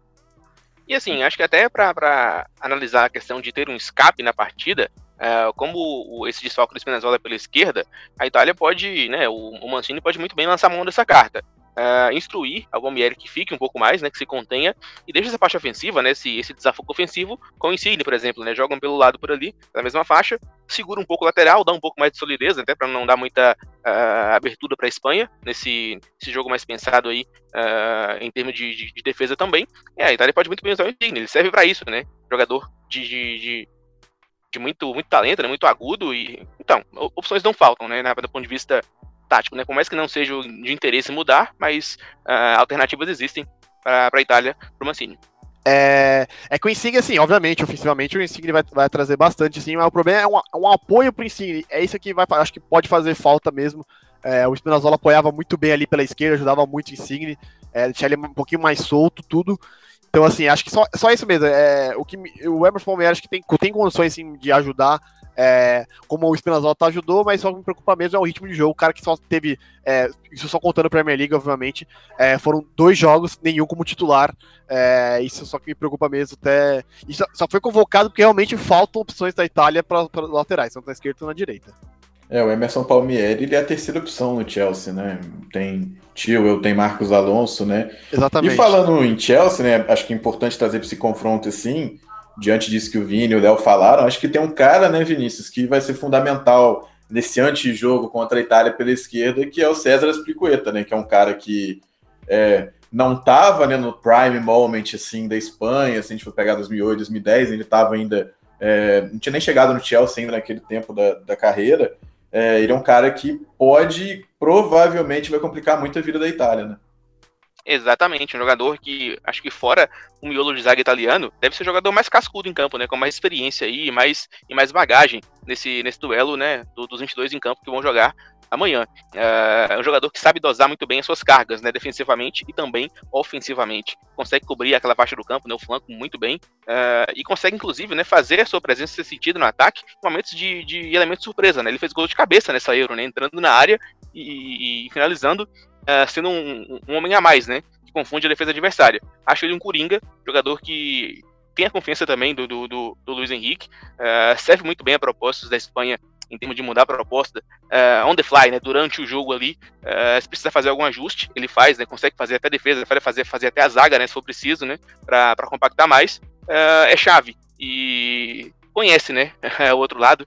E assim, acho que até para analisar a questão de ter um escape na partida, é, como esse desfalque do Spinazzola pela esquerda, a Itália pode, né, o, o Mancini pode muito bem lançar mão dessa carta uh, instruir a Gomieri que fique um pouco mais, né, que se contenha e deixe essa parte ofensiva, né, esse, esse desafio ofensivo com o Insigne, por exemplo, né, jogam pelo lado por ali, na mesma faixa, segura um pouco o lateral, dá um pouco mais de solidez, até para não dar muita uh, abertura para a Espanha nesse, jogo mais pensado aí uh, em termos de, de, de, defesa também. É, a Itália pode muito bem usar o Insigne, ele serve para isso, né, jogador de de muito, muito talento, né, muito agudo e então opções não faltam, né, do ponto de vista tático, né? Por mais que não seja de interesse mudar, mas uh, alternativas existem para a Itália, para o Mancini. É, é que o Insigne, assim, obviamente, ofensivamente, o Insigne vai, vai trazer bastante, assim, mas o problema é um, um apoio para o Insigne. É isso que vai, acho que pode fazer falta mesmo. É, o Spinazzola apoiava muito bem ali pela esquerda, ajudava muito o Insigne, é, ele um pouquinho mais solto, tudo. Então, assim, acho que só, só isso mesmo. É, o, que, o Emerson Palmeiras que tem, tem condições de ajudar é, como o Spinazzola ajudou, mas só me preocupa mesmo é o ritmo de jogo. O cara que só teve, é, isso só contando Premier League, obviamente, é, foram dois jogos, nenhum como titular. É, isso só que me preocupa mesmo. Até, isso só foi convocado porque realmente faltam opções da Itália para laterais, tanto na esquerda quanto na direita. É, o Emerson Palmieri ele é a terceira opção no Chelsea, né? Tem Tio, tem Marcos Alonso, né? Exatamente. E falando em Chelsea, né? Acho que é importante trazer esse confronto assim diante disso que o Vini e o Léo falaram, acho que tem um cara, né, Vinícius, que vai ser fundamental nesse antijogo contra a Itália pela esquerda, que é o César Aspilicueta, né, que é um cara que é, não estava né, no prime moment assim da Espanha, se a gente for pegar 2008, 2010, ele estava ainda é, não tinha nem chegado no Chelsea ainda naquele tempo da, da carreira. É, ele é um cara que pode, provavelmente, vai complicar muito a vida da Itália, né? Exatamente, um jogador que acho que fora o miolo de zaga italiano, deve ser o jogador mais cascudo em campo, né? Com mais experiência aí e mais, e mais bagagem nesse, nesse duelo, né? Do, dos 22 em campo que vão jogar amanhã. É, é um jogador que sabe dosar muito bem as suas cargas, né? Defensivamente e também ofensivamente. Consegue cobrir aquela faixa do campo, né? O flanco muito bem. É, e consegue, inclusive, né? Fazer a sua presença ser sentida no ataque em momentos de, de elemento surpresa, né? Ele fez gol de cabeça nessa Euro, né? Entrando na área e, e finalizando uh, sendo um, um, homem a mais, né? Que confunde a defesa adversária. Acho ele um coringa, jogador que tem a confiança também do, do, do, do Luiz Henrique, uh, serve muito bem a propostas da Espanha em termos de mudar a proposta uh, on the fly, né, durante o jogo ali, uh, se precisa fazer algum ajuste, ele faz, né, consegue fazer até defesa, fazer, fazer até a zaga, né, se for preciso, né, para compactar mais, uh, é chave. E conhece, né, o outro lado,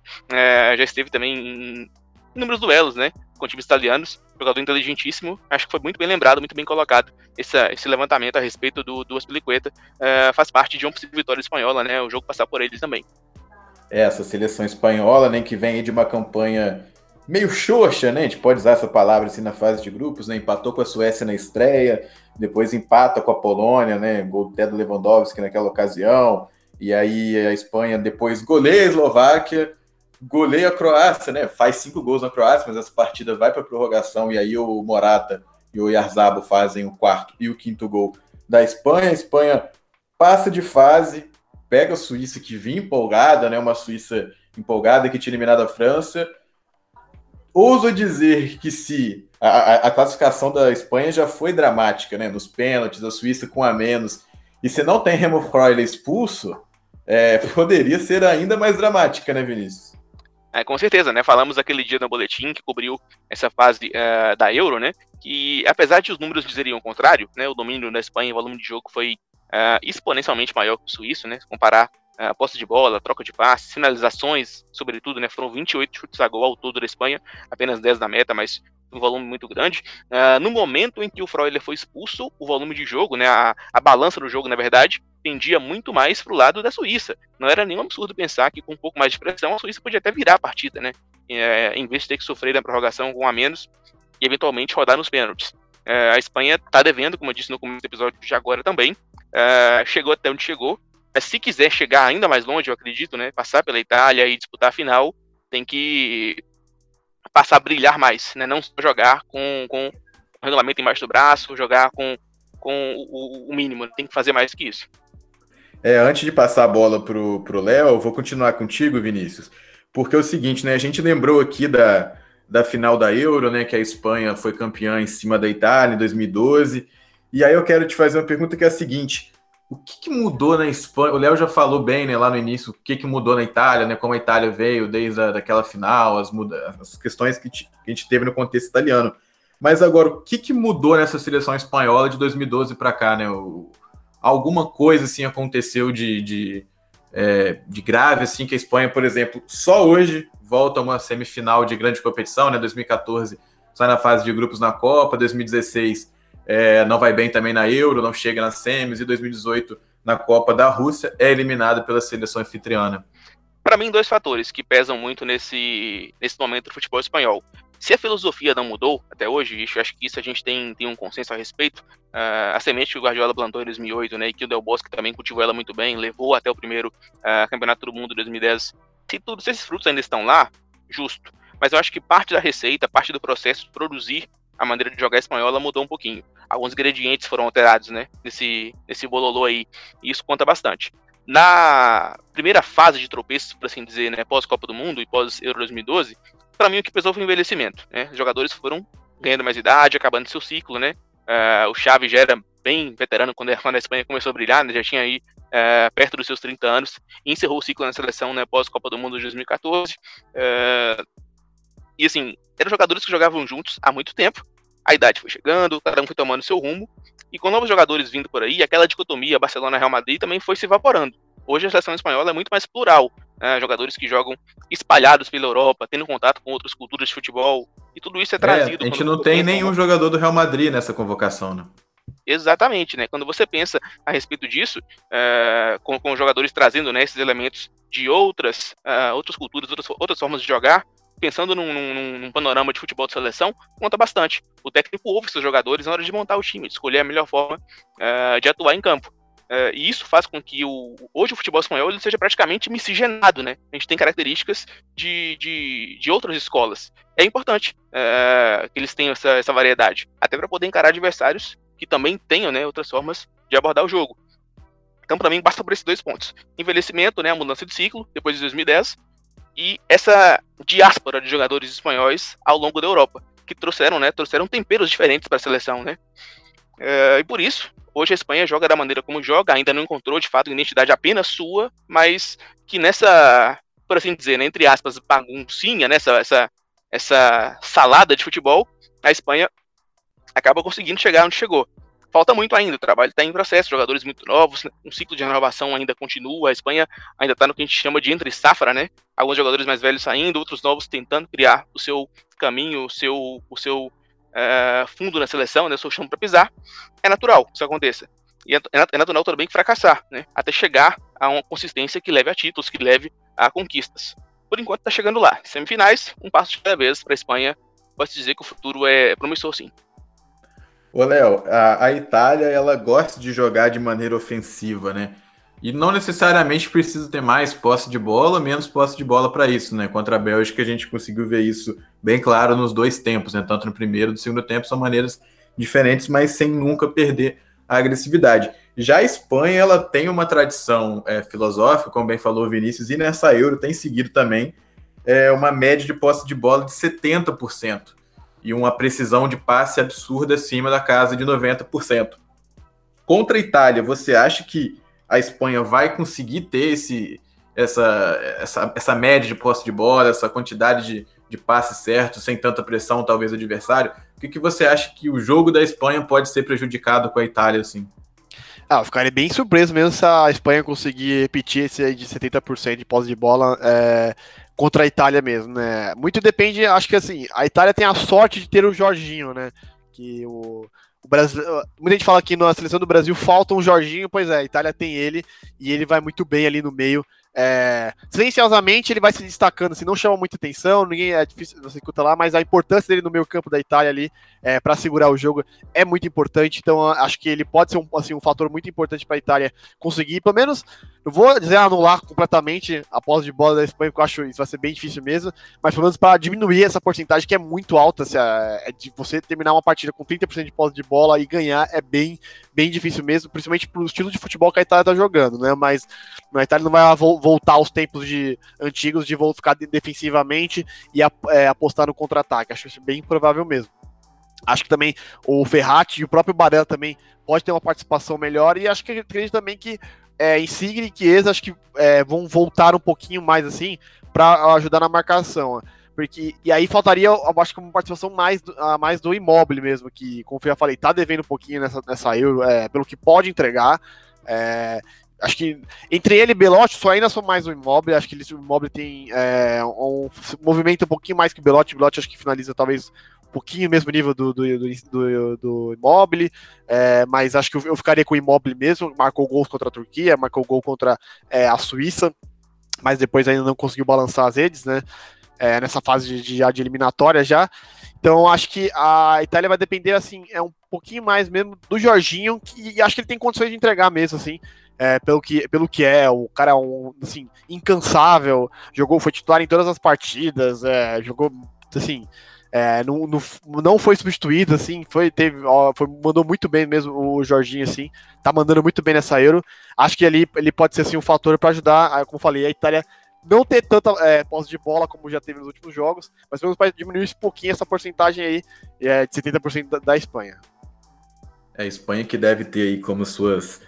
já esteve também em inúmeros duelos, né, com times italianos, jogador inteligentíssimo, acho que foi muito bem lembrado, muito bem colocado esse, esse levantamento a respeito do, do Aspilicueta, faz parte de uma possível vitória espanhola, né, o jogo passar por eles também essa seleção espanhola, né, que vem de uma campanha meio xoxa, né? A gente pode usar essa palavra assim na fase de grupos, né? Empatou com a Suécia na estreia, depois empata com a Polônia, né? Gol até do Lewandowski naquela ocasião. E aí a Espanha depois goleia a Eslováquia, goleia a Croácia, né? Faz cinco gols na Croácia, mas essa partida vai para prorrogação e aí o Morata e o Yarzabo fazem o quarto e o quinto gol da Espanha. A Espanha passa de fase, pega a Suíça que vinha empolgada, né? Uma Suíça empolgada que tinha eliminado a França. Ouso dizer que se a, a, classificação da Espanha já foi dramática, né? Nos pênaltis, a Suíça com a menos. E se não tem Remo Freuler expulso, é, poderia ser ainda mais dramática, né, Vinícius? É, com certeza, né? Falamos aquele dia no boletim que cobriu essa fase uh, da Euro, né? Que apesar de os números dizerem o contrário, né? O domínio da Espanha, o volume de jogo foi uh, exponencialmente maior que o suíço, né? Se comparar a uh, posse de bola, troca de passes, finalizações, sobretudo, né? Foram 28 chutes a gol ao todo da Espanha, apenas 10 da meta, mas um volume muito grande. Uh, no momento em que o Freuler foi expulso, o volume de jogo, né? A, a balança do jogo, na verdade, pendia muito mais para o lado da Suíça. Não era nenhum absurdo pensar que com um pouco mais de pressão a Suíça podia até virar a partida, né? É, em vez de ter que sofrer na prorrogação com um a menos e eventualmente rodar nos pênaltis. É, a Espanha está devendo, como eu disse no começo do episódio de agora também, Uh, chegou até onde chegou. Mas se quiser chegar ainda mais longe, eu acredito, né? Passar pela Itália e disputar a final, tem que passar a brilhar mais, né? Não jogar com, com o regulamento embaixo do braço, jogar com, com o, o mínimo, tem que fazer mais que isso. É, antes de passar a bola pro, pro Léo, vou continuar contigo, Vinícius, porque é o seguinte, né? A gente lembrou aqui da, da final da Euro, né? Que a Espanha foi campeã em cima da Itália em 2012. E aí eu quero te fazer uma pergunta que é a seguinte: o que, que mudou na Espanha? O Léo já falou bem, né, lá no início, o que, que mudou na Itália, né? Como a Itália veio desde a, daquela final, as, as questões que, que a gente teve no contexto italiano. Mas agora, o que, que mudou nessa seleção espanhola de 2012 para cá, né? O, alguma coisa assim aconteceu de, de, é, de, grave, assim, que a Espanha, por exemplo, só hoje volta a uma semifinal de grande competição, né? 2014 sai na fase de grupos na Copa, 2016 é, não vai bem também na Euro, não chega nas semis, e 2018 na Copa da Rússia, é eliminado pela seleção anfitriana. Para mim, dois fatores que pesam muito nesse, nesse momento do futebol espanhol. Se a filosofia não mudou até hoje, acho que isso a gente tem, tem um consenso a respeito. Uh, a semente que o Guardiola plantou em 2008, né, e que o Del Bosque também cultivou ela muito bem, levou até o primeiro uh, Campeonato do Mundo de 2010. Se todos esses frutos ainda estão lá, justo. Mas eu acho que parte da receita, parte do processo de produzir a maneira de jogar espanhola mudou um pouquinho. Alguns ingredientes foram alterados, né? Nesse, nesse bololô aí. E isso conta bastante. Na primeira fase de tropeços, por assim dizer, né? Pós-Copa do Mundo e pós-Euro 2012, para mim o que pesou foi o envelhecimento, né? Os jogadores foram ganhando mais idade, acabando seu ciclo, né? Uh, o Xavi já era bem veterano quando, quando a Espanha começou a brilhar, né? Já tinha aí uh, perto dos seus 30 anos encerrou o ciclo na seleção, né? Pós-Copa do Mundo de 2014. Uh, e assim, eram jogadores que jogavam juntos há muito tempo. A idade foi chegando, cada um foi tomando seu rumo. E com novos jogadores vindo por aí, aquela dicotomia Barcelona-Real Madrid também foi se evaporando. Hoje a seleção espanhola é muito mais plural. Né? Jogadores que jogam espalhados pela Europa, tendo contato com outras culturas de futebol. E tudo isso é trazido. É, a gente não tem nenhum jogador do Real Madrid nessa convocação, né? Exatamente, né? Quando você pensa a respeito disso, é, com, com jogadores trazendo né, esses elementos de outras, uh, outras culturas, outras, outras formas de jogar, pensando num, num, num, panorama de futebol de seleção, conta bastante. O técnico ouve seus jogadores na hora de montar o time, de escolher a melhor forma uh, de atuar em campo. Uh, e isso faz com que o, hoje o futebol espanhol ele seja praticamente miscigenado, né? A gente tem características de, de, de outras escolas. É importante uh, que eles tenham essa, essa variedade, até para poder encarar adversários que também tenham né, outras formas de abordar o jogo. Então, para mim, basta por esses dois pontos: envelhecimento, né, a mudança de ciclo depois de 2010 e essa diáspora de jogadores espanhóis ao longo da Europa, que trouxeram, né, trouxeram temperos diferentes para a seleção, né? É, e por isso, Hoje a Espanha joga da maneira como joga, ainda não encontrou de fato identidade apenas sua, mas que nessa, por assim dizer, né, entre aspas, baguncinha, nessa né, essa, essa salada de futebol, a Espanha acaba conseguindo chegar onde chegou. Falta muito ainda, o trabalho está em processo, jogadores muito novos, um ciclo de renovação ainda continua, a Espanha ainda está no que a gente chama de entre safra, né? Alguns jogadores mais velhos saindo, outros novos tentando criar o seu caminho, o seu, o seu uh, fundo na seleção, né? O seu chão para pisar. É natural que isso aconteça. E é, é, é natural também fracassar, né? Até chegar a uma consistência que leve a títulos, que leve a conquistas. Por enquanto está chegando lá. Semifinais, um passo de cada vez para a Espanha. Pode dizer que o futuro é promissor, sim. Ô, Léo, a, a, Itália, ela gosta de jogar de maneira ofensiva, né? E não necessariamente precisa ter mais posse de bola, menos posse de bola para isso, né? Contra a Bélgica a gente conseguiu ver isso bem claro nos dois tempos, né? Tanto no primeiro e no segundo tempo são maneiras diferentes, mas sem nunca perder a agressividade. Já a Espanha, ela tem uma tradição é, filosófica, como bem falou o Vinícius, e nessa Euro tem seguido também é, uma média de posse de bola de 70% e uma precisão de passe absurda acima da casa de 90%. Contra a Itália, você acha que a Espanha vai conseguir ter esse, essa, essa, essa média de posse de bola, essa quantidade de, de passes certos, sem tanta pressão, talvez, adversário? O que, que você acha que o jogo da Espanha pode ser prejudicado com a Itália, assim? Ah, eu ficaria bem surpreso mesmo se a Espanha conseguir repetir esse de 70% de posse de bola é, contra a Itália mesmo, né? Muito depende, acho que assim, a Itália tem a sorte de ter o Jorginho, né? Que o, o Brasil, muita gente fala que na seleção do Brasil falta um Jorginho, pois é, a Itália tem ele e ele vai muito bem ali no meio. É, silenciosamente ele vai se destacando, assim, não chama muita atenção, ninguém é difícil você escuta lá, mas a importância dele no meio campo da Itália ali é, para segurar o jogo é muito importante. Então acho que ele pode ser um, assim, um fator muito importante para a Itália conseguir, pelo menos não vou dizer anular completamente a posse de bola da Espanha, porque eu acho isso vai ser bem difícil mesmo, mas pelo menos para diminuir essa porcentagem que é muito alta, se é de você terminar uma partida com 30% de posse de bola e ganhar é bem, bem difícil mesmo, principalmente pro estilo de futebol que a Itália tá jogando, né? Mas a Itália não vai voltar aos tempos de antigos de ficar defensivamente e é, apostar no contra-ataque. Acho isso bem provável mesmo. Acho que também o Ferrati e o próprio Barella também pode ter uma participação melhor e acho que acredito também que é, Insigne e Chiesa acho que é, vão voltar um pouquinho mais assim para ajudar na marcação. Porque, e aí faltaria, eu acho que uma participação mais, mais do imóvel mesmo, que, como eu já falei, tá devendo um pouquinho nessa, nessa Euro, é, pelo que pode entregar. É, acho que entre ele e Belotti só ainda são mais o imóvel. Acho que ele, o imóvel tem é, um movimento um pouquinho mais que o Belotti. O Belotti acho que finaliza talvez um pouquinho mesmo nível do, do, do, do, do Immobile, é, mas acho que eu, eu, ficaria com o Immobile mesmo, marcou gols contra a Turquia, marcou gol contra é, a Suíça, mas depois ainda não conseguiu balançar as redes, né, é, nessa fase de, de, de eliminatória já, então acho que a Itália vai depender, assim, é um pouquinho mais mesmo do Jorginho, que acho que ele tem condições de entregar mesmo, assim, é, pelo, que, pelo que é, o cara é um, assim, incansável, jogou, foi titular em todas as partidas, é, jogou, assim, é, não, não, não foi substituído, assim, foi, teve, ó, foi, mandou muito bem mesmo o Jorginho, assim, tá mandando muito bem nessa Euro. Acho que ali ele pode ser assim, um fator para ajudar, como eu falei, a Itália não ter tanta é, posse de bola como já teve nos últimos jogos, mas vamos para diminuir um pouquinho essa porcentagem aí é, de 70% da, da Espanha. É a Espanha que deve ter aí como suas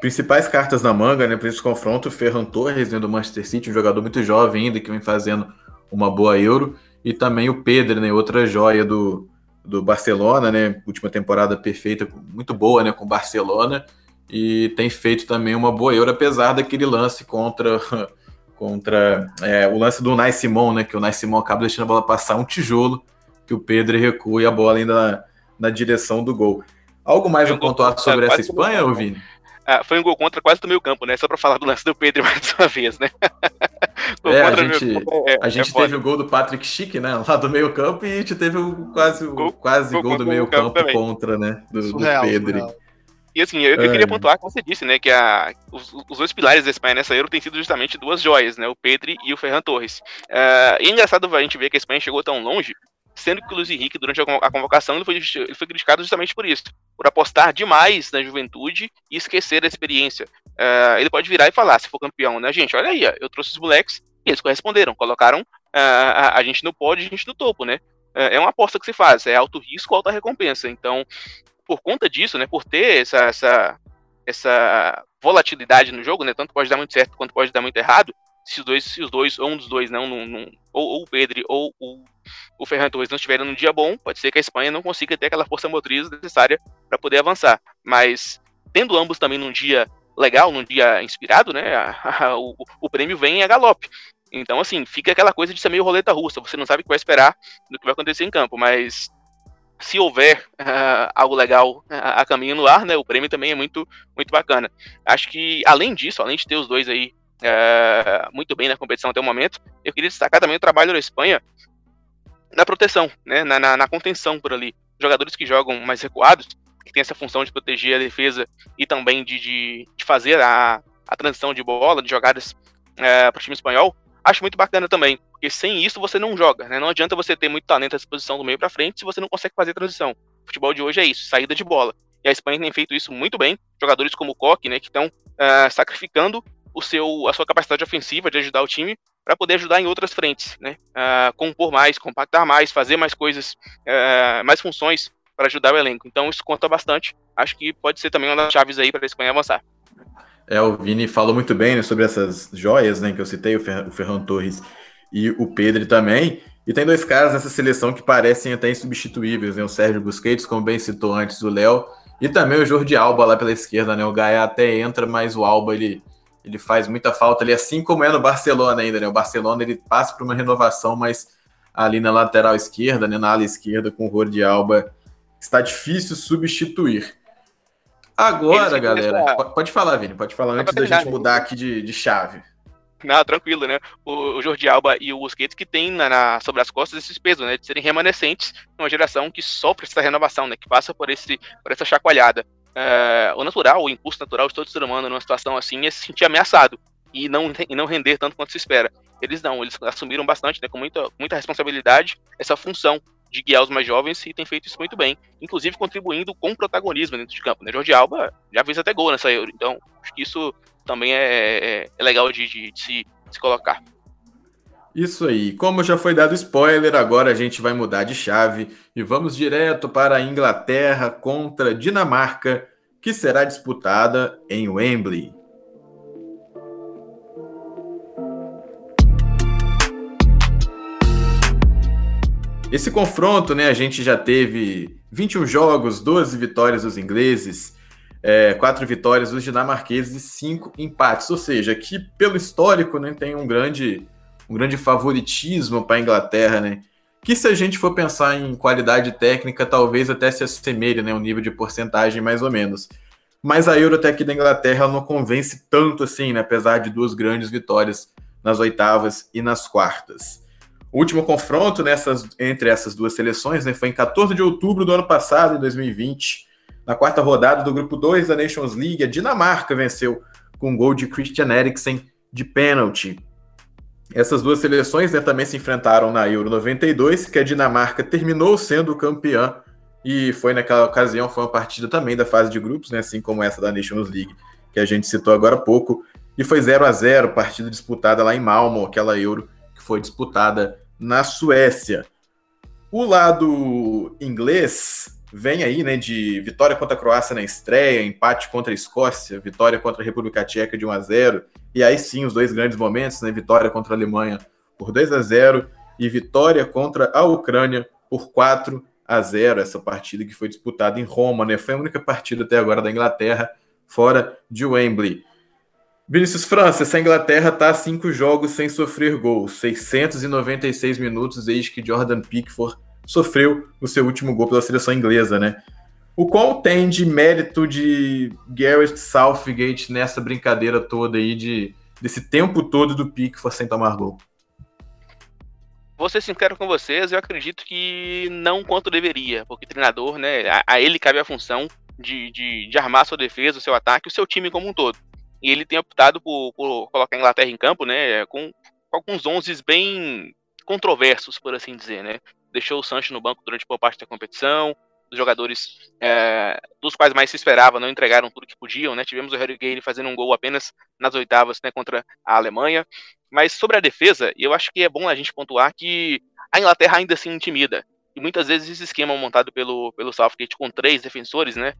principais cartas na manga, né, para esse confronto, Ferran Torres, né, do Manchester City, um jogador muito jovem ainda, que vem fazendo uma boa Euro, e também o Pedro, né, outra joia do, do Barcelona, né, última temporada perfeita, muito boa, né, com o Barcelona, e tem feito também uma boa Euro, apesar daquele lance contra contra é, o lance do Nai Simon, né, que o Nai Simon acaba deixando a bola passar um tijolo, que o Pedro recua e a bola ainda na, na direção do gol. Algo mais a pontuar sobre essa Espanha, ou Vini? Ah, foi um gol contra quase do meio campo, né? Só para falar do lance do Pedro mais uma vez, né? é, a gente, é, a gente é teve o gol do Patrick Schick, né? Lá do meio campo, e a gente teve o quase, gol, quase gol, gol do meio campo, campo contra, né? Do, surreal, do Pedro. Surreal. E assim, eu, eu queria pontuar, como você disse, né, que a, os, os, dois pilares da Espanha nessa Euro têm sido justamente duas joias, né, o Pedro e o Ferran Torres. Uh, e é engraçado a gente ver que a Espanha chegou tão longe, sendo que o Luiz Henrique, durante a convocação, ele foi, ele foi criticado justamente por isso, por apostar demais na juventude e esquecer a experiência. Uh, ele pode virar e falar, se for campeão, né, gente, olha aí, eu trouxe os moleques e eles corresponderam, colocaram uh, a, a, gente no pódio e a gente no topo, né? Uh, é uma aposta que se faz, é alto risco, alta recompensa. Então, por conta disso, né, por ter essa, essa, essa volatilidade no jogo, né, tanto pode dar muito certo quanto pode dar muito errado, se os dois, se os dois ou um dos dois não, não, não ou, ou, o Pedro ou o, o Ferran Torres não estiverem num dia bom, pode ser que a Espanha não consiga ter aquela força motriz necessária para poder avançar. Mas tendo ambos também num dia legal, num dia inspirado, né, a, a, o, o prêmio vem a galope. Então, assim, fica aquela coisa de ser meio roleta russa. Você não sabe o que vai esperar do que vai acontecer em campo, mas se houver uh, algo legal uh, a caminho no ar, né, o prêmio também é muito, muito bacana. Acho que, além disso, além de ter os dois aí uh, muito bem na competição até o momento, eu queria destacar também o trabalho da Espanha na proteção, né, na, na, na contenção por ali. Jogadores que jogam mais recuados, que tem essa função de proteger a defesa e também de, de, de fazer a, a transição de bola, de jogadas para o time espanhol, acho muito bacana também, porque sem isso você não joga, né? Não adianta você ter muito talento à disposição do meio para frente se você não consegue fazer transição. O futebol de hoje é isso, saída de bola. E a Espanha tem feito isso muito bem. Jogadores como o Koch, né, que estão uh, sacrificando o seu, a sua capacidade ofensiva de ajudar o time para poder ajudar em outras frentes, né? Uh, compor mais, compactar mais, fazer mais coisas, uh, mais funções para ajudar o elenco. Então isso conta bastante. Acho que pode ser também uma das chaves aí para a Espanha avançar. É, o Vini falou muito bem né, sobre essas joias né, que eu citei, o, Fer o Ferran Torres e o Pedro também. E tem dois caras nessa seleção que parecem até insubstituíveis, né? O Sérgio Busquets, como bem citou antes o Léo, e também o Jordi Alba lá pela esquerda, né? O Gaia até entra, mas o Alba ele, ele faz muita falta ali, assim como é no Barcelona ainda, né? O Barcelona ele passa por uma renovação, mas ali na lateral esquerda, né? Na ala esquerda com o Jordi Alba está difícil substituir. Agora, galera, essa... pode falar, Vini, pode falar antes da gente mudar aqui de, de chave. Não, tranquilo, né? O, o Jordi Alba e o Busquets que tem na, na, sobre as costas esses pesos, né? De serem remanescentes numa geração que sofre essa renovação, né? Que passa por, esse, por essa chacoalhada. É, o natural, o impulso natural de todo ser humano numa situação assim é se sentir ameaçado e não, e não render tanto quanto se espera. Eles não, eles assumiram bastante, né? Com muita, muita responsabilidade essa função de guiar os mais jovens e tem feito isso muito bem, inclusive contribuindo com protagonismo dentro de campo. Né? Jorge Alba já fez até gol nessa Euro, então acho que isso também é, é, é legal de, de, de, se, de se colocar. Isso aí. Como já foi dado spoiler, agora a gente vai mudar de chave e vamos direto para a Inglaterra contra Dinamarca, que será disputada em Wembley. Esse confronto, né, a gente já teve 21 jogos, 12 vitórias dos ingleses, é, 4 vitórias dos dinamarqueses e 5 empates. Ou seja, aqui pelo histórico né, tem um grande, um grande favoritismo para a Inglaterra, né? Que se a gente for pensar em qualidade técnica, talvez até se assemelhe, né? Um nível de porcentagem mais ou menos. Mas a Eurotech da Inglaterra não convence tanto assim, né? Apesar de duas grandes vitórias nas oitavas e nas quartas. O último confronto nessas, entre essas duas seleções né, foi em 14 de outubro do ano passado, em 2020. Na quarta rodada do grupo 2 da Nations League, a Dinamarca venceu com um gol de Christian Eriksen de pênalti. Essas duas seleções né, também se enfrentaram na Euro 92, que a Dinamarca terminou sendo campeã e foi naquela ocasião foi uma partida também da fase de grupos, né, assim como essa da Nations League que a gente citou agora há pouco, e foi 0 a 0 partida disputada lá em Malmo, aquela Euro que foi disputada na Suécia. O lado inglês vem aí, né, de vitória contra a Croácia na estreia, empate contra a Escócia, vitória contra a República Tcheca de 1 a 0, e aí sim os dois grandes momentos, né, vitória contra a Alemanha por 2 a 0 e vitória contra a Ucrânia por 4 a 0, essa partida que foi disputada em Roma, né? Foi a única partida até agora da Inglaterra fora de Wembley. Vinícius França, essa Inglaterra está a cinco jogos sem sofrer gols, 696 minutos desde que Jordan Pickford sofreu o seu último gol pela seleção inglesa, né? O qual tem de mérito de Gareth Southgate nessa brincadeira toda aí de desse tempo todo do Pickford sem tomar gol? Vou ser sincero com vocês, eu acredito que não quanto deveria, porque treinador, né, a, a ele cabe a função de, de, de armar sua defesa, o seu ataque, o seu time como um todo e ele tem optado por, por colocar a Inglaterra em campo, né, com, com alguns 11 bem controversos, por assim dizer, né. Deixou o Sancho no banco durante boa parte da competição, os jogadores é, dos quais mais se esperava não entregaram tudo que podiam, né? Tivemos o Harry Kane fazendo um gol apenas nas oitavas, né, contra a Alemanha. Mas sobre a defesa, eu acho que é bom a gente pontuar que a Inglaterra ainda assim intimida. E muitas vezes esse esquema montado pelo, pelo Southgate com três defensores, né?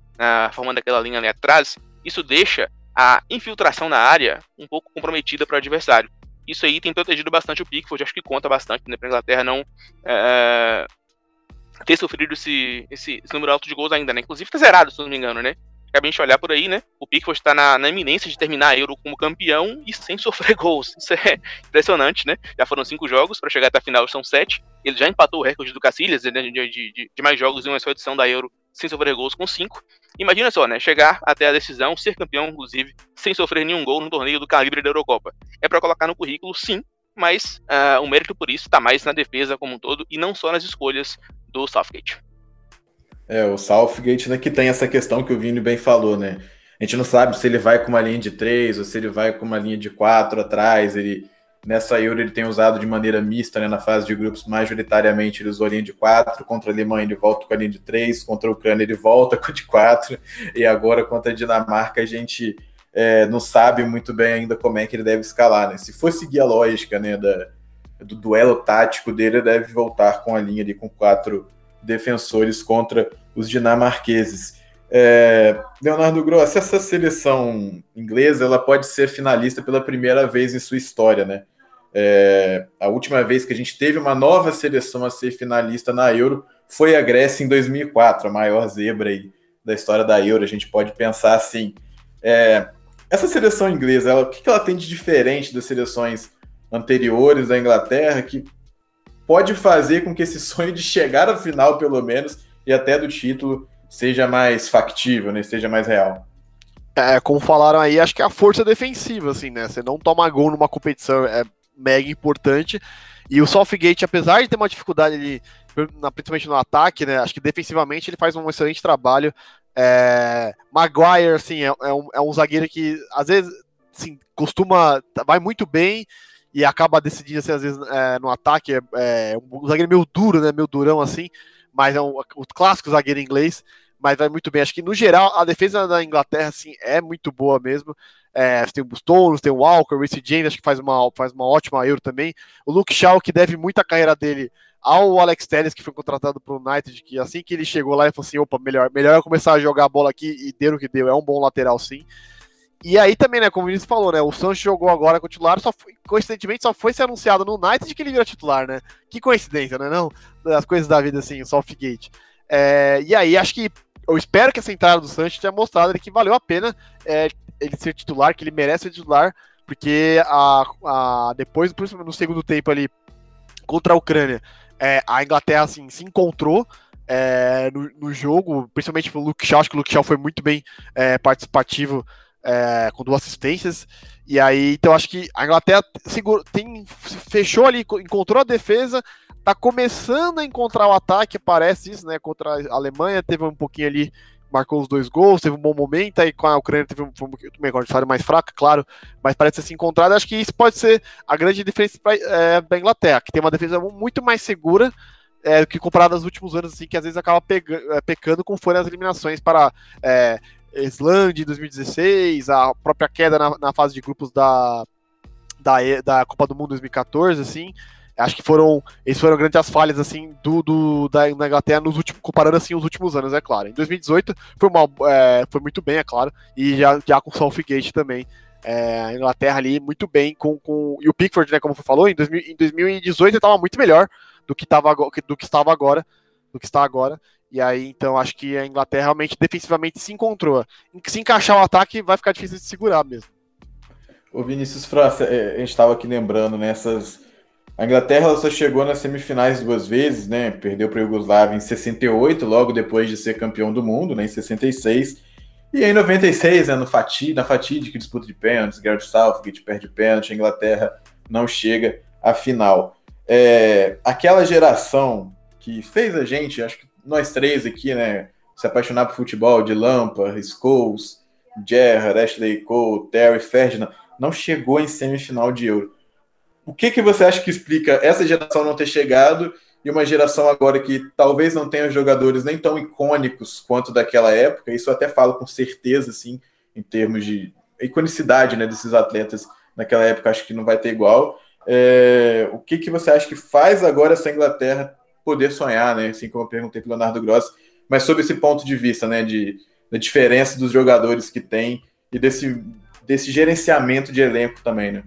Formando aquela linha ali atrás, isso deixa a infiltração na área um pouco comprometida para o adversário. Isso aí tem protegido bastante o Pickford, acho que conta bastante né, para a Inglaterra não é, ter sofrido esse, esse, esse, número alto de gols ainda, né? Inclusive tá zerado, se não me engano, né? Acabei de olhar por aí, né? O Pickford está na, na iminência de terminar a Euro como campeão e sem sofrer gols. Isso é impressionante, né? Já foram cinco jogos, para chegar até a final são sete. Ele já empatou o recorde do Cacilhas né, de, de, de, de mais jogos em uma só edição da Euro sem sofrer gols com cinco. Imagina só, né? Chegar até a decisão, ser campeão, inclusive, sem sofrer nenhum gol no torneio do calibre da Eurocopa. É para colocar no currículo, sim, mas uh, o mérito por isso está mais na defesa como um todo e não só nas escolhas do Southgate. É, o Southgate né, que tem essa questão que o Vini bem falou, né? A gente não sabe se ele vai com uma linha de três ou se ele vai com uma linha de quatro atrás. Ele nessa Euro ele tem usado de maneira mista, né? Na fase de grupos, majoritariamente ele usou a linha de quatro. Contra a Alemanha ele volta com a linha de três. Contra a Ucrânia ele volta com a de quatro. E agora contra a Dinamarca a gente é, não sabe muito bem ainda como é que ele deve escalar, né? Se for seguir a lógica, né? Da, do duelo tático dele, ele deve voltar com a linha ali com quatro defensores contra os dinamarqueses. É, Leonardo Gross, essa seleção inglesa ela pode ser finalista pela primeira vez em sua história, né? É, a última vez que a gente teve uma nova seleção a ser finalista na Euro foi a Grécia em 2004, a maior zebra aí da história da Euro. A gente pode pensar assim: é, essa seleção inglesa, ela, o que ela tem de diferente das seleções anteriores da Inglaterra que pode fazer com que esse sonho de chegar à final, pelo menos, e até do título, seja mais factível, né? Seja mais real. É, como falaram aí, acho que é a força defensiva, assim, né? Você não toma gol numa competição é mega importante. E o Southgate, apesar de ter uma dificuldade ali, principalmente no ataque, né? Acho que defensivamente ele faz um excelente trabalho. É, Maguire, assim, é, é, um, é um zagueiro que às vezes assim, costuma. vai muito bem e acaba decidindo, assim, às vezes, é, no ataque. É, é, um zagueiro meio duro, né? Meio durão assim, mas é um, o clássico zagueiro inglês. Mas vai muito bem. Acho que no geral a defesa da Inglaterra assim, é muito boa mesmo. É, tem o Stones, tem o Walker, o Reece James, acho que faz uma, faz uma ótima Euro também. O Luke Shaw, que deve muita carreira dele ao Alex Telles, que foi contratado para o United, que assim que ele chegou lá, ele falou assim, opa, melhor, melhor eu começar a jogar a bola aqui, e deu o que deu, é um bom lateral sim. E aí também, né, como o Vinícius falou, né, o Sancho jogou agora com o titular, só foi, coincidentemente só foi ser anunciado no United que ele vira titular, né? Que coincidência, né, não? As coisas da vida, assim, o Southgate. É, e aí, acho que, eu espero que essa entrada do Sancho tenha mostrado que valeu a pena é, ele ser titular, que ele merece ser titular, porque a, a, depois, no segundo tempo ali, contra a Ucrânia, é, a Inglaterra, assim, se encontrou, é, no, no, jogo, principalmente pelo Luke Shaw, acho que o Luke Shaw foi muito bem é, participativo é, com duas assistências. E aí, então acho que a Inglaterra tem, fechou ali, encontrou a defesa, tá começando a encontrar o ataque, parece isso, né? Contra a Alemanha, teve um pouquinho ali, marcou os dois gols, teve um bom momento, aí com a Ucrânia teve um, um pouquinho mais fraca, claro, mas parece ser encontrado. Acho que isso pode ser a grande diferença para é, a Inglaterra, que tem uma defesa muito mais segura. É, que comparado aos últimos anos, assim, que às vezes acaba pegando, é, pecando com foram as eliminações para é, Islândia em 2016, a própria queda na, na fase de grupos da, da, da Copa do Mundo 2014, assim. Acho que foram. Esses foram grandes falhas, assim, do, do da, Inglaterra nos últimos. Comparando assim os últimos anos, é claro. Em 2018 foi, uma, é, foi muito bem, é claro. E já, já com o Southgate também. É, a Inglaterra ali muito bem com, com. E o Pickford, né, como você falou, em, 2000, em 2018 ele estava muito melhor do que, tava, do que estava agora. Do que está agora. E aí, então, acho que a Inglaterra realmente defensivamente se encontrou. Se encaixar o ataque, vai ficar difícil de segurar mesmo. O Vinícius França, é, a gente estava aqui lembrando nessas. A Inglaterra só chegou nas semifinais duas vezes, né? Perdeu para a Yugoslávia em 68, logo depois de ser campeão do mundo, né? Em 66. E em 96, né, no Fati, na fatídica disputa de pênaltis, Gareth Southgate perde pênalti, a Inglaterra não chega à final. É, aquela geração que fez a gente, acho que nós três aqui, né, se apaixonar por futebol, de Lampa, Scholes, Gerrard, Ashley Cole, Terry, Ferdinand, não chegou em semifinal de Euro. O que, que você acha que explica essa geração não ter chegado e uma geração agora que talvez não tenha jogadores nem tão icônicos quanto daquela época? Isso eu até falo com certeza, assim, em termos de iconicidade né, desses atletas naquela época, acho que não vai ter igual. É, o que, que você acha que faz agora essa Inglaterra poder sonhar, né? Assim como eu perguntei para Leonardo Gross, mas sob esse ponto de vista, né? De, da diferença dos jogadores que tem e desse, desse gerenciamento de elenco também, né?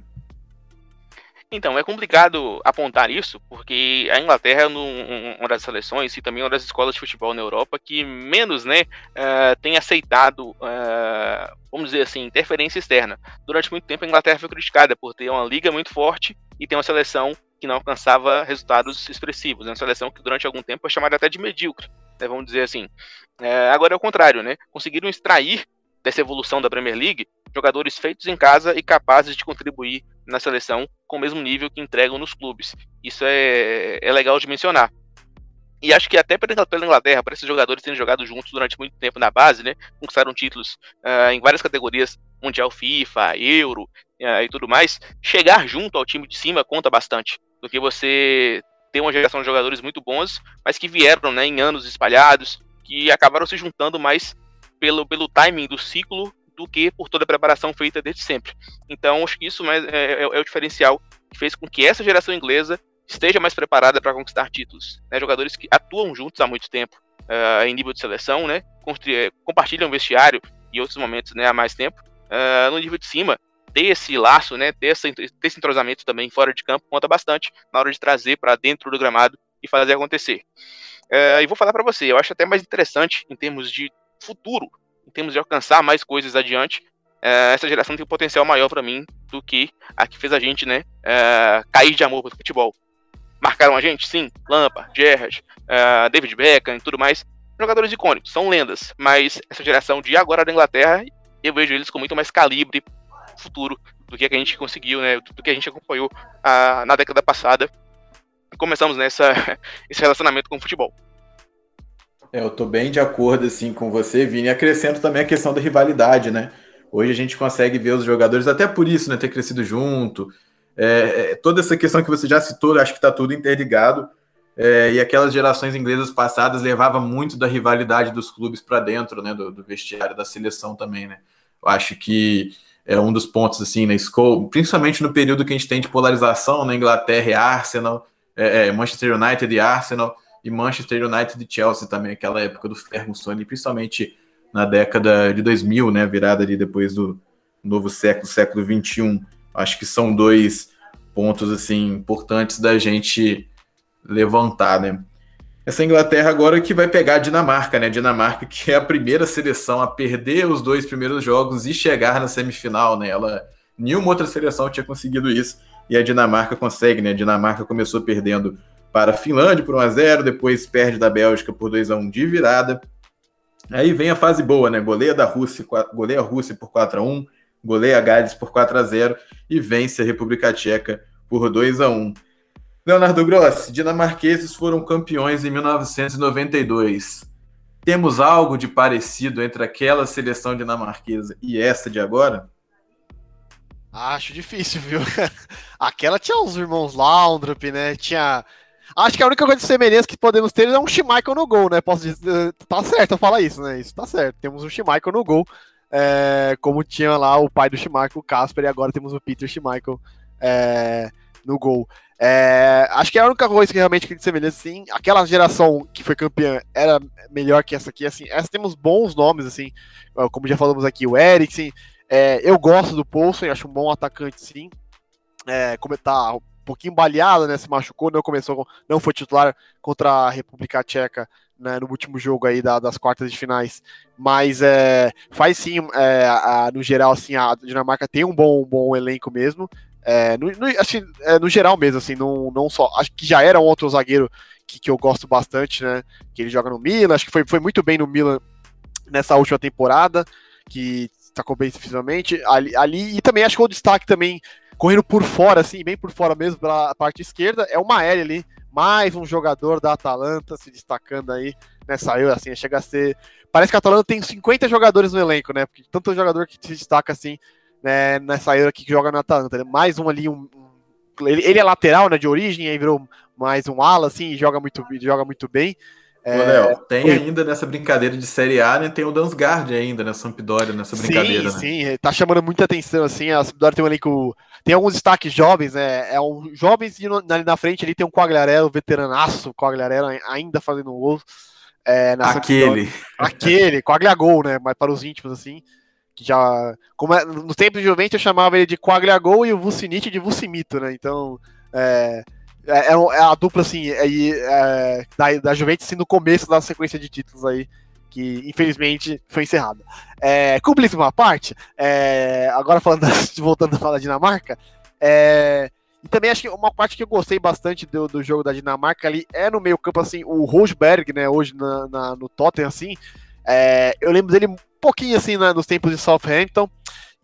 Então, é complicado apontar isso, porque a Inglaterra é uma das seleções e também uma das escolas de futebol na Europa que menos né, uh, tem aceitado, uh, vamos dizer assim, interferência externa. Durante muito tempo, a Inglaterra foi criticada por ter uma liga muito forte e ter uma seleção que não alcançava resultados expressivos. Né? Uma seleção que durante algum tempo foi chamada até de medíocre, né, vamos dizer assim. Uh, agora é o contrário, né? conseguiram extrair dessa evolução da Premier League jogadores feitos em casa e capazes de contribuir na seleção com o mesmo nível que entregam nos clubes. Isso é, é legal de mencionar. E acho que até pela Inglaterra, para esses jogadores terem jogado juntos durante muito tempo na base, né, conquistaram títulos uh, em várias categorias, Mundial FIFA, Euro uh, e tudo mais, chegar junto ao time de cima conta bastante, do que você ter uma geração de jogadores muito bons, mas que vieram né, em anos espalhados, que acabaram se juntando mais pelo, pelo timing do ciclo do que por toda a preparação feita desde sempre. Então, acho que isso é, é, é o diferencial que fez com que essa geração inglesa esteja mais preparada para conquistar títulos. Né? Jogadores que atuam juntos há muito tempo uh, em nível de seleção, né? Eh, compartilham vestiário e outros momentos né, há mais tempo. Uh, no nível de cima, ter esse laço, né, ter, essa, ter esse entrosamento também fora de campo conta bastante na hora de trazer para dentro do gramado e fazer acontecer. Uh, e vou falar para você, eu acho até mais interessante em termos de futuro em termos de alcançar mais coisas adiante, é, essa geração tem um potencial maior para mim do que a que fez a gente, né, é, cair de amor pelo futebol. Marcaram a gente? Sim. Lampard, Gerrard, é, David Beckham e tudo mais. Jogadores icônicos, são lendas, mas essa geração de agora da Inglaterra, eu vejo eles com muito mais calibre futuro do que a gente conseguiu, né, do que a gente acompanhou a, na década passada. Começamos nessa esse relacionamento com o futebol. É, eu tô bem de acordo assim com você, Vini. Acrescento também a questão da rivalidade, né? Hoje a gente consegue ver os jogadores, até por isso, né, ter crescido junto. É, é toda essa questão que você já citou, acho que está tudo interligado. É, e aquelas gerações inglesas passadas levava muito da rivalidade dos clubes para dentro, né, do, do, vestiário da seleção também, né? Eu acho que é um dos pontos assim na escola, principalmente no período que a gente tem de polarização na né, Inglaterra e Arsenal, é, é, Manchester United e Arsenal e Manchester United e Chelsea também, aquela época do Ferguson, e principalmente na década de 2000, né, virada ali depois do novo século, século 21. Acho que são dois pontos assim importantes da gente levantar, né? Essa Inglaterra agora que vai pegar a Dinamarca, né? Dinamarca que é a primeira seleção a perder os dois primeiros jogos e chegar na semifinal, né? Ela nenhuma outra seleção tinha conseguido isso e a Dinamarca consegue, né? A Dinamarca começou perdendo para a Finlândia por 1 a 0 depois perde da Bélgica por 2 a 1 de virada. Aí vem a fase boa, né? Goleia da Rússia, goleia a Rússia por 4 a 1 goleia a Gales por 4 a 0 e vence a República Tcheca por 2 a 1 Leonardo Grossi, dinamarqueses foram campeões em 1992. Temos algo de parecido entre aquela seleção dinamarquesa e essa de agora? Acho difícil, viu? Aquela tinha os irmãos Laundrup, né? Tinha Acho que a única coisa de semelhança que podemos ter é um Schmeichel no gol, né? Posso dizer, tá certo eu falar isso, né? Isso tá certo. Temos um Schmeichel no gol, é, como tinha lá o pai do Schmeichel, o Casper, e agora temos o Peter Schmeichel é, no gol. É, acho que é a única coisa que realmente que semelhança, sim. Aquela geração que foi campeã era melhor que essa aqui, assim. Essa temos bons nomes, assim, como já falamos aqui, o Eriksen. É, eu gosto do Poulsen, acho um bom atacante, sim. É, como tá pouquinho baleado, né? Se machucou, não começou, não foi titular contra a República Tcheca né, no último jogo aí da, das quartas de finais. Mas é, faz sim, é, a, no geral, assim, a Dinamarca tem um bom, um bom elenco mesmo. É, no, no, assim, é, no geral mesmo, assim, não, não só. Acho que já era um outro zagueiro que, que eu gosto bastante, né? Que ele joga no Milan, acho que foi, foi muito bem no Milan nessa última temporada, que destacou bem defensivamente. Ali, ali, e também acho que o destaque também correndo por fora, assim, bem por fora mesmo, pela parte esquerda, é o Maeli ali, mais um jogador da Atalanta se destacando aí nessa Euro, assim, chega a ser... Parece que a Atalanta tem 50 jogadores no elenco, né, porque tanto jogador que se destaca, assim, né, nessa Euro aqui que joga na Atalanta, né? mais um ali, um, ele, ele, é lateral, né, de origem, aí virou mais um ala, assim, joga muito, joga muito bem, Ô, Léo, tem ainda nessa brincadeira de Série A, né? Tem o Dansgaard ainda na Sampdoria, nessa brincadeira, sim, né? Sim, tá chamando muita atenção, assim, a Sampdoria tem um elenco, tem alguns destaques jovens, né, é um jovens e ali na frente ali tem um Quagliarello, veteranaço, Quagliarello ainda fazendo um gol. É, Aquele. Aquele, Quagliagol, né, mas para os íntimos, assim, que já, como é, no tempo de Juventus eu chamava ele de Quagliagol e o Vucinic de Vucimito, né, então, é, é, é, é a dupla, assim, é, é, da, da Juventus, assim, no começo da sequência de títulos aí, que infelizmente foi encerrada. É, uma parte, é, agora falando voltando a falar da Dinamarca, é, e também acho que uma parte que eu gostei bastante do, do jogo da Dinamarca ali é no meio campo, assim, o Rosberg, né, hoje na, na no Tottenham, assim, é, eu lembro dele um pouquinho, assim, na, nos tempos de Southampton,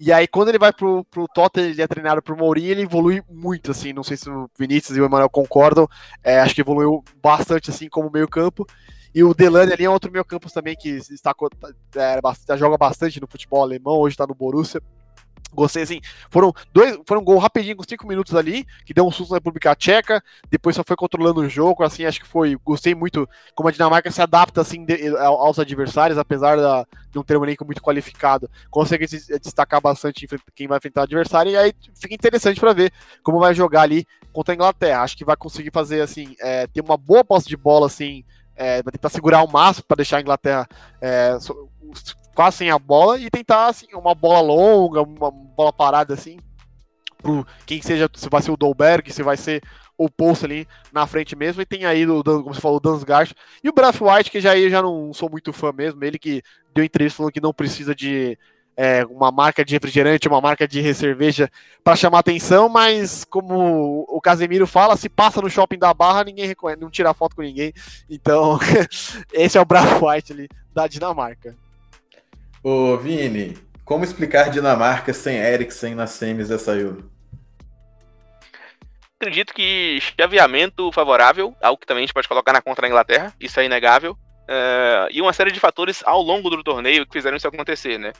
e aí, quando ele vai pro, pro Tottenham, ele é treinado por Mourinho, ele evolui muito, assim, não sei se o Vinícius e o Emanuel concordam, é, acho que evoluiu bastante, assim, como meio campo, e o Delane ali é outro meio campo também que está, é, joga bastante no futebol alemão, hoje está no Borussia, Gostei, assim, foram dois, foram um gol rapidinho, com cinco minutos ali, que deu um susto na República Tcheca, depois só foi controlando o jogo, assim, acho que foi, gostei muito como a Dinamarca se adapta, assim, aos adversários, apesar da, de não ter um elenco muito qualificado, consegue se destacar bastante quem vai enfrentar o adversário, e aí fica interessante para ver como vai jogar ali contra a Inglaterra, acho que vai conseguir fazer, assim, é, ter uma boa posse de bola, assim, é, vai tentar segurar o máximo para deixar a Inglaterra é, quase sem a bola e tentar assim, uma bola longa, uma bola parada assim, pro quem seja, se vai ser o Dolberg, se vai ser o Poço ali na frente mesmo, e tem aí, o, como você falou, o Dansgaard, e o Braff White, que já eu já não sou muito fã mesmo, ele que deu entrevista falando que não precisa de é, uma marca de refrigerante, uma marca de cerveja para chamar atenção, mas como o Casemiro fala, se passa no shopping da Barra, ninguém reconhece, não tira foto com ninguém, então esse é o Braff White ali da Dinamarca. Ô, Vini, como explicar Dinamarca sem Eriksen nas semis dessa Euro? Acredito que chaveamento favorável, algo que também a gente pode colocar na contra da Inglaterra, isso é inegável, uh, e uma série de fatores ao longo do torneio que fizeram isso acontecer, né?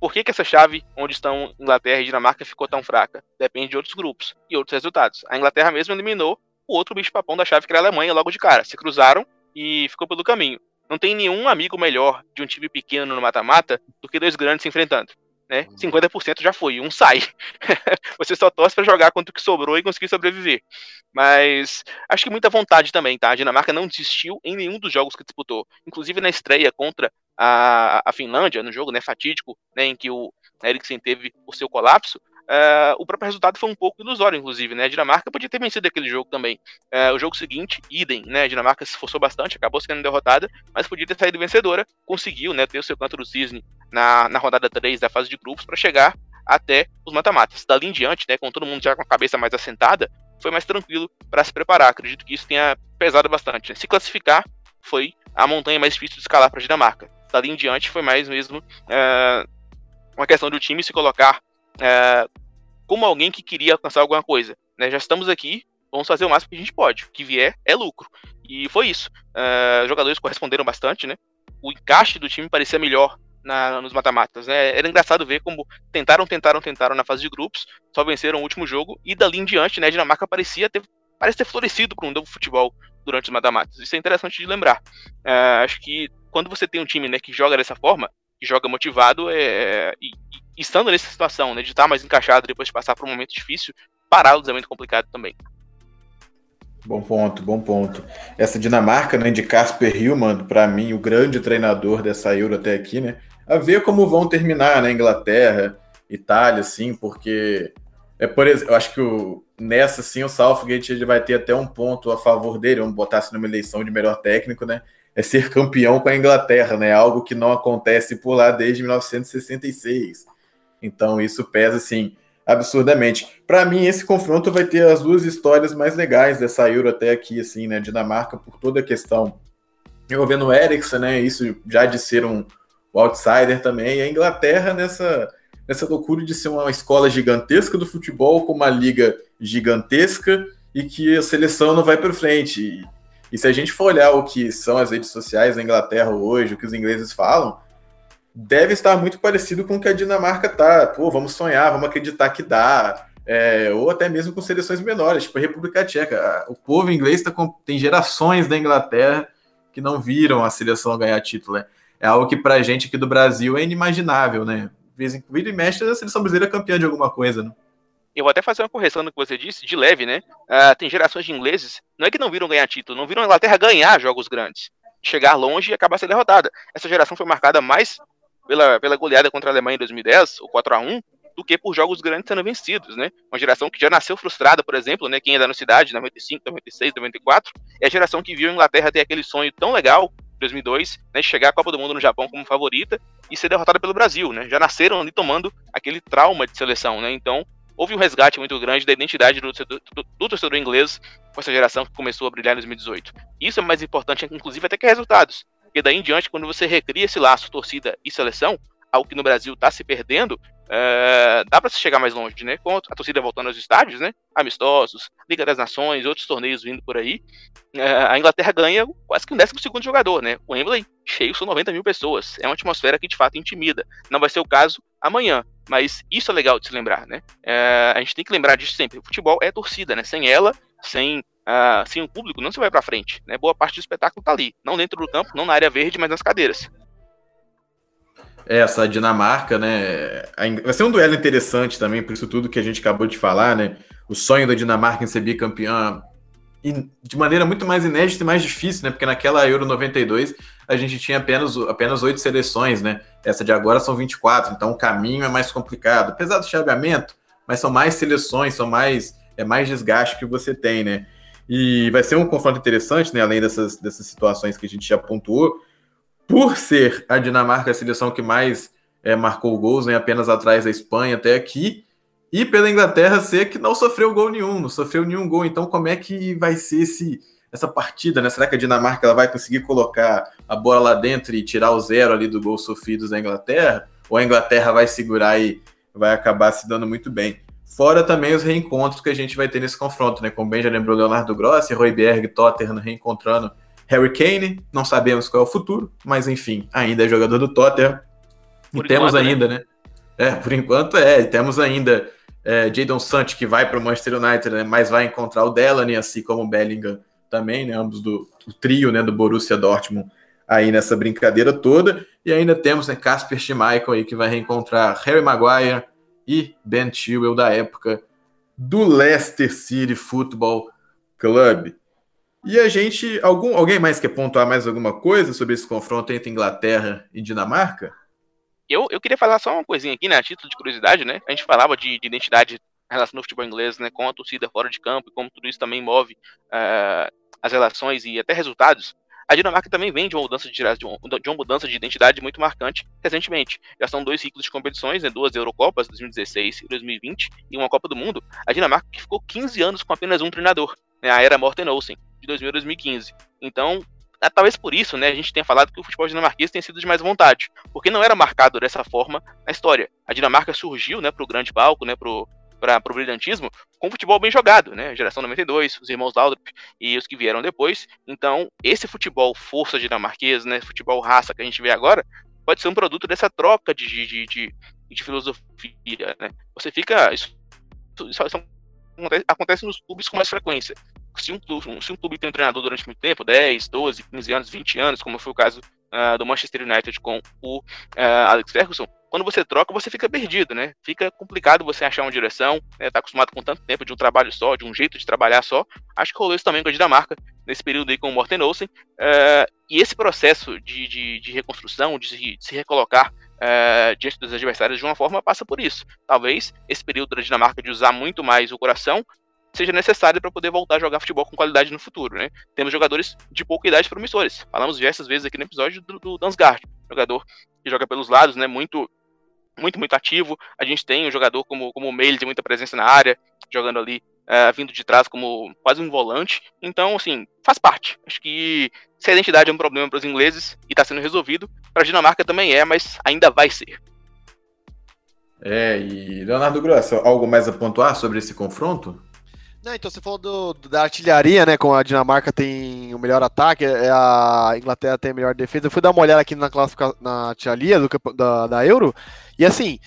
Por que, que essa chave, onde estão Inglaterra e Dinamarca, ficou tão fraca? Depende de outros grupos e outros resultados. A Inglaterra mesmo eliminou o outro bicho-papão da chave, que era a Alemanha, logo de cara. Se cruzaram e ficou pelo caminho. Não tem nenhum amigo melhor de um time pequeno no mata-mata do que dois grandes se enfrentando. Né? 50% já foi, um sai. Você só torce para jogar quanto que sobrou e conseguir sobreviver. Mas acho que muita vontade também, tá? A Dinamarca não desistiu em nenhum dos jogos que disputou. Inclusive na estreia contra a, a Finlândia, no jogo né, fatídico, né, em que o Eriksen teve o seu colapso, Uh, o próprio resultado foi um pouco ilusório, inclusive, né? A Dinamarca podia ter vencido aquele jogo também. Uh, o jogo seguinte, idem, né? A Dinamarca se esforçou bastante, acabou sendo derrotada, mas podia ter saído vencedora, conseguiu, né? Ter o seu canto do cisne na, na rodada 3 da fase de grupos para chegar até os mata-matas. Dali em diante, né? Com todo mundo já com a cabeça mais assentada, foi mais tranquilo para se preparar. Acredito que isso tenha pesado bastante. Né? Se classificar foi a montanha mais difícil de escalar para a Dinamarca. Dali em diante foi mais mesmo uh, uma questão do time se colocar é, como alguém que queria alcançar alguma coisa. Né? Já estamos aqui, vamos fazer o máximo que a gente pode. O que vier é lucro. E foi isso. Uh, jogadores corresponderam bastante, né? O encaixe do time parecia melhor na, nos mata-matas. Né? Era engraçado ver como tentaram, tentaram, tentaram na fase de grupos, só venceram o último jogo, e dali em diante, né, a Dinamarca parecia ter, parece ter florescido para um novo futebol durante os mata-matas. Isso é interessante de lembrar. Uh, acho que quando você tem um time né, que joga dessa forma, que joga motivado, é, e, estando nessa situação, né, de estar mais encaixado depois de passar por um momento difícil, pará-los é muito complicado também. Bom ponto, bom ponto. Essa Dinamarca, né, de Casper Hillman, para mim, o grande treinador dessa Euro até aqui, né, a ver como vão terminar, né, Inglaterra, Itália, assim, porque é por exemplo, eu acho que o, nessa sim o Southgate ele vai ter até um ponto a favor dele, vamos botar assim numa eleição de melhor técnico, né? É ser campeão com a Inglaterra, né? Algo que não acontece por lá desde 1966. Então isso pesa assim absurdamente. Para mim esse confronto vai ter as duas histórias mais legais dessa Euro até aqui assim, né? Dinamarca por toda a questão envolvendo o Eriksen, né? Isso já de ser um outsider também, e a Inglaterra nessa nessa loucura de ser uma escola gigantesca do futebol com uma liga gigantesca e que a seleção não vai para frente. E, e se a gente for olhar o que são as redes sociais da Inglaterra hoje, o que os ingleses falam, deve estar muito parecido com o que a Dinamarca tá. Pô, vamos sonhar, vamos acreditar que dá. É, ou até mesmo com seleções menores, tipo a República Tcheca. O povo inglês tá com, tem gerações da Inglaterra que não viram a seleção ganhar título. Né? É algo que para a gente aqui do Brasil é inimaginável, né? Vez em e mexe a seleção brasileira é campeã de alguma coisa, né? Eu vou até fazer uma correção no que você disse, de leve, né? Uh, tem gerações de ingleses, não é que não viram ganhar título, não viram a Inglaterra ganhar jogos grandes, chegar longe e acabar sendo derrotada. Essa geração foi marcada mais pela, pela goleada contra a Alemanha em 2010, o 4 a 1 do que por jogos grandes sendo vencidos, né? Uma geração que já nasceu frustrada, por exemplo, né? Quem é da nossa cidade, 95, 96, 94, é a geração que viu a Inglaterra ter aquele sonho tão legal 2002, né, chegar à Copa do Mundo no Japão como favorita e ser derrotada pelo Brasil, né? Já nasceram ali tomando aquele trauma de seleção, né? Então, houve um resgate muito grande da identidade do do, do torcedor inglês com essa geração que começou a brilhar em 2018. Isso é mais importante, inclusive, até que resultados. Porque daí em diante, quando você recria esse laço torcida e seleção, algo que no Brasil está se perdendo, é, dá para se chegar mais longe, né? Com a torcida voltando aos estádios, né? Amistosos, Liga das Nações, outros torneios vindo por aí. É, a Inglaterra ganha quase que um décimo segundo jogador, né? O Wembley cheio são 90 mil pessoas. É uma atmosfera que de fato intimida. Não vai ser o caso amanhã, mas isso é legal de se lembrar, né? É, a gente tem que lembrar disso sempre. O futebol é torcida, né? Sem ela, sem Uh, sem o público, não se vai para frente. Né? Boa parte do espetáculo tá ali. Não dentro do campo, não na área verde, mas nas cadeiras essa Dinamarca, né? Vai ser um duelo interessante também, por isso tudo que a gente acabou de falar, né? O sonho da Dinamarca em ser bicampeã de maneira muito mais inédita e mais difícil, né? Porque naquela Euro 92 a gente tinha apenas apenas oito seleções, né? Essa de agora são 24, então o caminho é mais complicado, apesar do chaveamento, mas são mais seleções, são mais é mais desgaste que você tem, né? E vai ser um confronto interessante, né? Além dessas, dessas situações que a gente já pontuou, por ser a Dinamarca a seleção que mais é, marcou gols, né, apenas atrás da Espanha até aqui, e pela Inglaterra ser que não sofreu gol nenhum, não sofreu nenhum gol. Então, como é que vai ser esse, essa partida? Né? Será que a Dinamarca ela vai conseguir colocar a bola lá dentro e tirar o zero ali do gol sofrido da Inglaterra? Ou a Inglaterra vai segurar e vai acabar se dando muito bem? Fora também os reencontros que a gente vai ter nesse confronto, né? Como bem já lembrou Leonardo Grossi, Royberg, Tottenham reencontrando Harry Kane, não sabemos qual é o futuro, mas enfim, ainda é jogador do Tottenham. Por e temos né? ainda, né? né? É, por enquanto é, e temos ainda é, Jadon Sancho que vai para o Manchester United, né? mas vai encontrar o Delaney, assim como o Bellingham também, né? Ambos do, do trio, né? Do Borussia Dortmund aí nessa brincadeira toda. E ainda temos, né? Casper Schmeichel aí que vai reencontrar Harry Maguire e Ben Chilwell da época do Leicester City Football Club. E a gente. Algum, alguém mais quer pontuar mais alguma coisa sobre esse confronto entre Inglaterra e Dinamarca? Eu, eu queria falar só uma coisinha aqui, né? A título de curiosidade, né? A gente falava de, de identidade relação ao futebol inglês, né? Com a torcida fora de campo e como tudo isso também move uh, as relações e até resultados. A Dinamarca também vem de uma mudança de, de uma mudança de identidade muito marcante recentemente. Já são dois ciclos de competições, né, duas Eurocopas, 2016 e 2020, e uma Copa do Mundo. A Dinamarca que ficou 15 anos com apenas um treinador, né, a era Morten Olsen de 2000 a 2015. Então, é, talvez por isso, né, a gente tenha falado que o futebol dinamarquês tem sido de mais vontade, porque não era marcado dessa forma na história. A Dinamarca surgiu, né, para o grande palco, né, pro para o brilhantismo, com futebol bem jogado, né? Geração 92, os irmãos Laudrup e os que vieram depois. Então, esse futebol força dinamarquês, né? Futebol raça que a gente vê agora, pode ser um produto dessa troca de, de, de, de filosofia, né? Você fica. Isso, isso, isso acontece nos clubes com mais frequência se um, clube, se um clube tem um treinador durante muito tempo, 10, 12, 15 anos, 20 anos, como foi o caso uh, do Manchester United com o uh, Alex Ferguson, quando você troca, você fica perdido, né? Fica complicado você achar uma direção, né? Tá acostumado com tanto tempo de um trabalho só, de um jeito de trabalhar só. Acho que rolou isso também com a Dinamarca, nesse período aí com o Morten Olsen. Uh, e esse processo de, de, de reconstrução, de se, de se recolocar uh, diante dos adversários de uma forma, passa por isso. Talvez esse período da Dinamarca de usar muito mais o coração seja necessário para poder voltar a jogar futebol com qualidade no futuro, né? Temos jogadores de pouca idade promissores. Falamos diversas vezes aqui no episódio do, do Dansgaard, jogador que joga pelos lados, né? Muito, muito, muito ativo. A gente tem um jogador como, como o Meile, de muita presença na área, jogando ali, uh, vindo de trás como quase um volante. Então, assim, faz parte. Acho que se a identidade é um problema para os ingleses e está sendo resolvido, para a Dinamarca também é, mas ainda vai ser. É, e Leonardo Grosso, algo mais a pontuar sobre esse confronto? Não, então você falou do, da artilharia, né? Com a Dinamarca tem o melhor ataque, é a Inglaterra tem a melhor defesa. Eu fui dar uma olhada aqui na classificação na artilharia do, da, da Euro, e assim,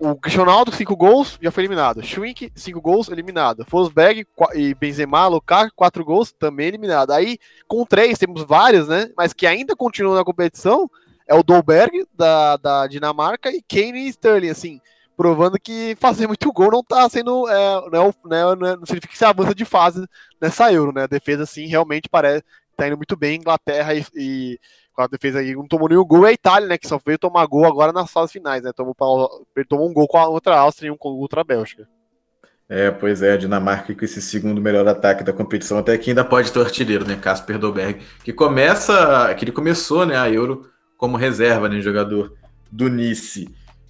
o Cristiano Ronaldo, 5 gols, já foi eliminado. Schwink, 5 gols, eliminado. Forsberg e Benzema, Lukaku, 4 gols, também eliminado. Aí, com 3, temos vários, né? Mas que ainda continuam na competição, é o Dolberg, da, da Dinamarca, e Kane e Sterling, assim, provando que fazer muito gol não tá sendo, é, não, né, não, é, não significa que você avança de fase nessa Euro, né? A defesa, assim, realmente parece, tá indo muito bem, Inglaterra e, e com a defesa aí não tomou nenhum gol, é a Itália, né? Que só veio tomar gol agora nas fases finais, né? Tomou, tomou um gol com a outra Áustria e um com a Bélgica. É, pois é, a Dinamarca com esse segundo melhor ataque da competição, até que ainda pode ter artilheiro, né? Casper Dolberg, que começa, que ele começou, né, a Euro como reserva, né, jogador do Nice.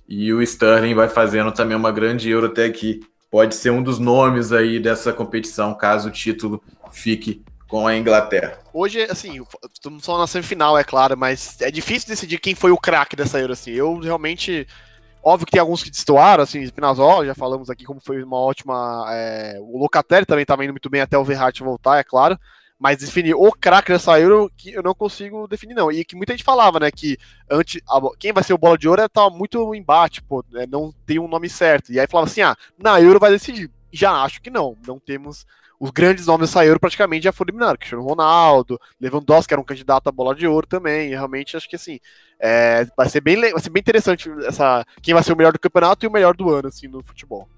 E o Sterling vai fazendo também uma grande Euro até aqui. Pode ser um dos nomes aí dessa competição, caso o título fique com a Inglaterra. Hoje, assim, estamos só na semifinal, é claro, mas é difícil decidir quem foi o craque dessa Euro, assim. Eu realmente. Óbvio que tem alguns que destoaram, assim, Spinazzola, já falamos aqui como foi uma ótima. É, o Locatelli também estava indo muito bem até o Verratti voltar, é claro. Mas definir o craque dessa Euro, que eu não consigo definir, não. E que muita gente falava, né, que antes, a, quem vai ser o bola de ouro tá muito embate, pô, né, não tem um nome certo. E aí falava assim, ah, na Euro vai decidir. Já acho que não, não temos os grandes nomes saíram praticamente já foram eliminados. Cristiano Ronaldo, Lewandowski que era um candidato a bola de ouro também. E realmente acho que assim é, vai ser bem vai ser bem interessante essa quem vai ser o melhor do campeonato e o melhor do ano assim no futebol.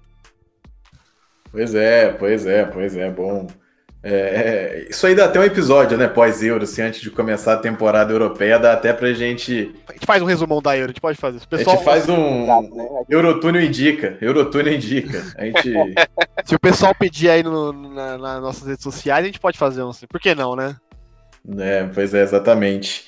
Pois é, pois é, pois é, bom. É, isso aí dá até um episódio, né? Pós-Euro, assim, antes de começar a temporada europeia, dá até pra gente. A gente faz um resumão da Euro, a gente pode fazer. O pessoal... A gente faz um. Eurotúnel indica. Eurotúnel indica. A gente. Se o pessoal pedir aí no, na, nas nossas redes sociais, a gente pode fazer um assim. Por que não, né? É, pois é, exatamente.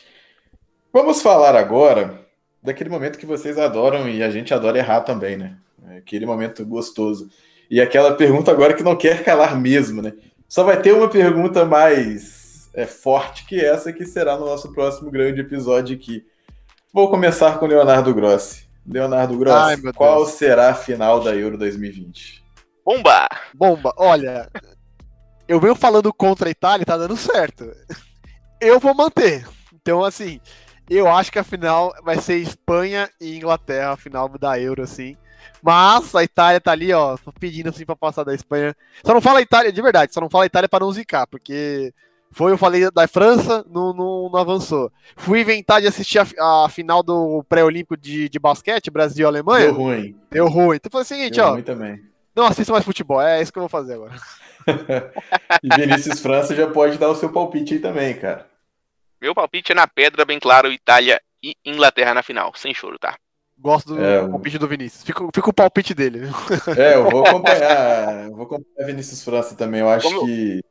Vamos falar agora daquele momento que vocês adoram e a gente adora errar também, né? Aquele momento gostoso. E aquela pergunta agora que não quer calar mesmo, né? Só vai ter uma pergunta mais é, forte que essa, que será no nosso próximo grande episódio aqui. Vou começar com Leonardo Grossi. Leonardo Grossi, Ai, qual será a final da Euro 2020? Bomba! Bomba, olha, eu venho falando contra a Itália, tá dando certo. Eu vou manter. Então, assim, eu acho que a final vai ser Espanha e Inglaterra, a final da Euro, assim. Mas a Itália tá ali, ó, pedindo assim pra passar da Espanha. Só não fala Itália, de verdade, só não fala Itália pra não zicar, porque foi, eu falei da França, não, não, não avançou. Fui inventar de assistir a, a final do pré-olímpico de, de basquete, Brasil e Alemanha. Deu ruim. Deu ruim. Então foi o seguinte, Deu ó. Ruim também. Não assista mais futebol, é isso que eu vou fazer agora. e Vinícius França já pode dar o seu palpite aí também, cara. Meu palpite é na pedra, bem claro, Itália e Inglaterra na final, sem choro, tá? Gosto do é, palpite do Vinícius. Fica, fica o palpite dele. É, eu vou acompanhar. vou acompanhar Vinícius França também. Eu acho Como... que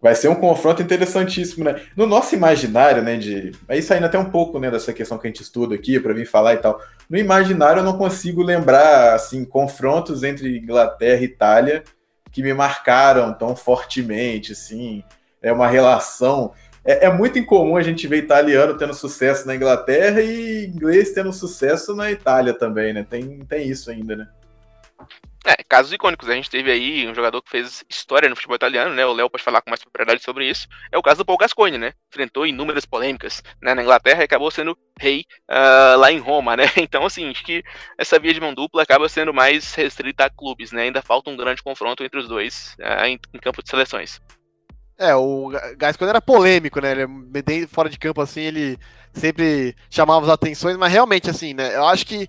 vai ser um confronto interessantíssimo, né? No nosso imaginário, né? De. Aí saindo até um pouco né, dessa questão que a gente estuda aqui, para vir falar e tal. No imaginário, eu não consigo lembrar assim, confrontos entre Inglaterra e Itália que me marcaram tão fortemente, assim. É uma relação é, é, muito incomum a gente ver italiano tendo sucesso na Inglaterra e inglês tendo sucesso na Itália também, né? Tem, tem isso ainda, né? É, casos icônicos. A gente teve aí um jogador que fez história no futebol italiano, né? O Léo pode falar com mais propriedade sobre isso. É o caso do Paul Gascoigne, né? Enfrentou inúmeras polêmicas né, na Inglaterra e acabou sendo rei uh, lá em Roma, né? Então, assim, acho que essa via de mão dupla acaba sendo mais restrita a clubes, né? Ainda falta um grande confronto entre os dois uh, em, em campo de seleções. É, o quando era polêmico, né? Ele, fora de campo, assim, ele sempre chamava as atenções, mas realmente, assim, né? Eu acho que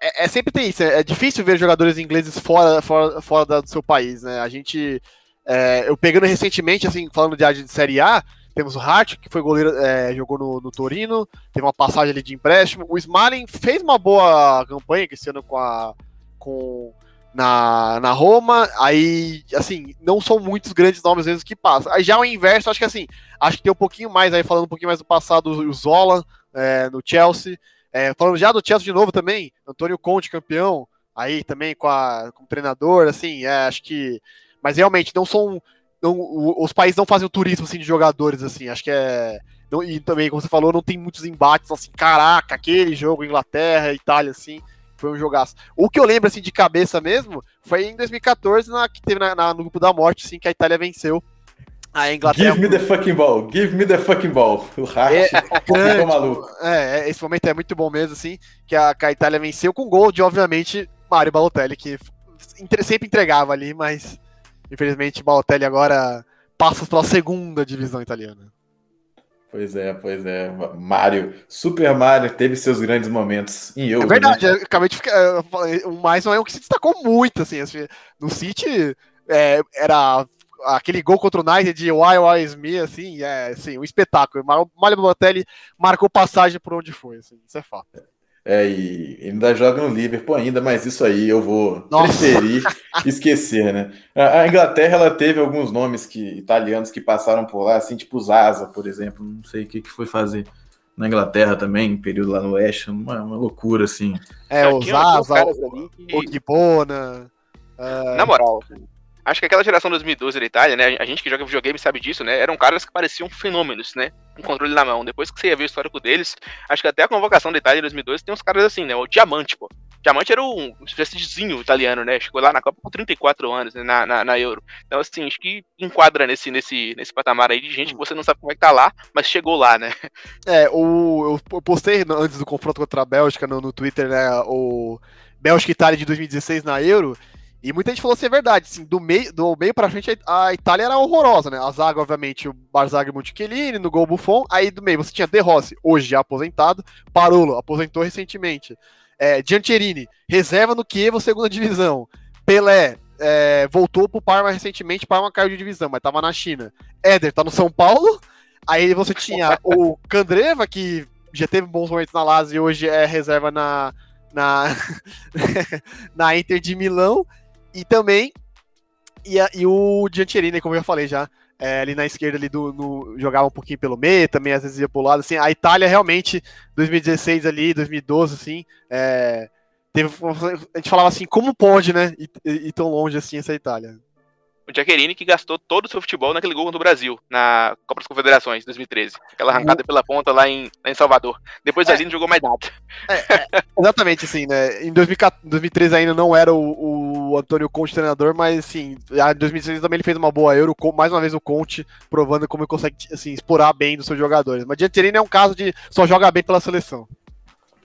é, é sempre tem isso. É, é difícil ver jogadores ingleses fora, fora, fora do seu país, né? A gente. É, eu pegando recentemente, assim, falando de, de Série A, temos o Hart, que foi goleiro, é, jogou no, no, Torino, teve uma passagem ali de empréstimo. O Smalling fez uma boa campanha esse ano com a. Com, na, na Roma, aí, assim, não são muitos grandes nomes mesmo que passam. Aí já o inverso, acho que assim, acho que tem um pouquinho mais, aí falando um pouquinho mais do passado, o Zola é, no Chelsea. É, falando já do Chelsea de novo também, Antônio Conte, campeão, aí também com a, como treinador, assim, é, acho que. Mas realmente, não são. Não, os países não fazem o turismo assim, de jogadores, assim, acho que é. Não, e também, como você falou, não tem muitos embates assim, caraca, aquele jogo, Inglaterra, Itália, assim. Foi um jogaço. O que eu lembro, assim, de cabeça mesmo, foi em 2014, na, que teve na, na, no grupo da morte, assim, que a Itália venceu A Inglaterra. Give me the fucking ball, give me the fucking ball. O Hart é, ficou maluco. É, esse momento é muito bom mesmo, assim, que a, que a Itália venceu com gol de, obviamente, Mário Balotelli, que sempre entregava ali, mas infelizmente Balotelli agora passa para a segunda divisão italiana. Pois é, pois é. Mario, Super Mario teve seus grandes momentos em Euro. É verdade, né? acabei de ficar. O mais é o que se destacou muito, assim. assim no City é, era aquele gol contra o United de Why Why is me, assim, é assim, um espetáculo. O Mario Balotelli marcou passagem por onde foi, assim, isso é fato. É, e ainda joga no Liverpool ainda, mas isso aí eu vou Nossa. preferir esquecer, né? A, Inglaterra, ela teve alguns nomes que italianos que passaram por lá, assim, tipo Zaza, por exemplo, não sei o que, que foi fazer na Inglaterra também, período lá no West, uma, uma loucura, assim. É, o Zaza, o, o Gibona... Uh... Na moral, Acho que aquela geração 2012 da Itália, né? A gente que joga videogame sabe disso, né? Eram caras que pareciam fenômenos, né? Com controle na mão. Depois que você ia ver o histórico deles, acho que até a convocação da Itália em 2012 tem uns caras assim, né? O Diamante, pô. Diamante era um prestigizinho italiano, né? Chegou lá na Copa com 34 anos, né? na, na, na, Euro. Então, assim, acho que enquadra nesse, nesse, nesse patamar aí de gente que você não sabe como é que tá lá, mas chegou lá, né? É, o, eu postei antes do confronto contra a Bélgica no, no Twitter, né? O Bélgica e Itália de 2016 na Euro. E muita gente falou assim, é verdade, assim, do meio, do meio pra frente a Itália era horrorosa, né? A zaga, obviamente, o Barzagli Montichelini, no gol Buffon, aí do meio você tinha De Rossi, hoje aposentado, Parolo, aposentou recentemente, é, Giancherini, reserva no Kiev, segunda divisão, Pelé, é, voltou pro Parma recentemente, Parma caiu de divisão, mas tava na China, Éder tá no São Paulo, aí você tinha o Candreva, que já teve bons momentos na Lazio e hoje é reserva na, na, na Inter de Milão, e também, e, a, e o Giancherini, como eu já falei já, é, ali na esquerda ali do, no, jogava um pouquinho pelo meio, também às vezes ia pro lado, assim, a Itália realmente, 2016 ali, 2012, assim, é, teve, a gente falava assim, como pode, né, ir, ir tão longe assim essa Itália o Jaqueline que gastou todo o seu futebol naquele gol contra o Brasil, na Copa das Confederações, 2013. Aquela arrancada pela ponta lá em, lá em Salvador. Depois é. ali não jogou mais nada. É, é, exatamente, assim, né? Em 2013 ainda não era o, o Antônio Conte treinador, mas, assim, em 2016 também ele fez uma boa Euro, mais uma vez o Conte provando como ele consegue, assim, explorar bem dos seus jogadores. Mas Jaqueline é um caso de só joga bem pela seleção.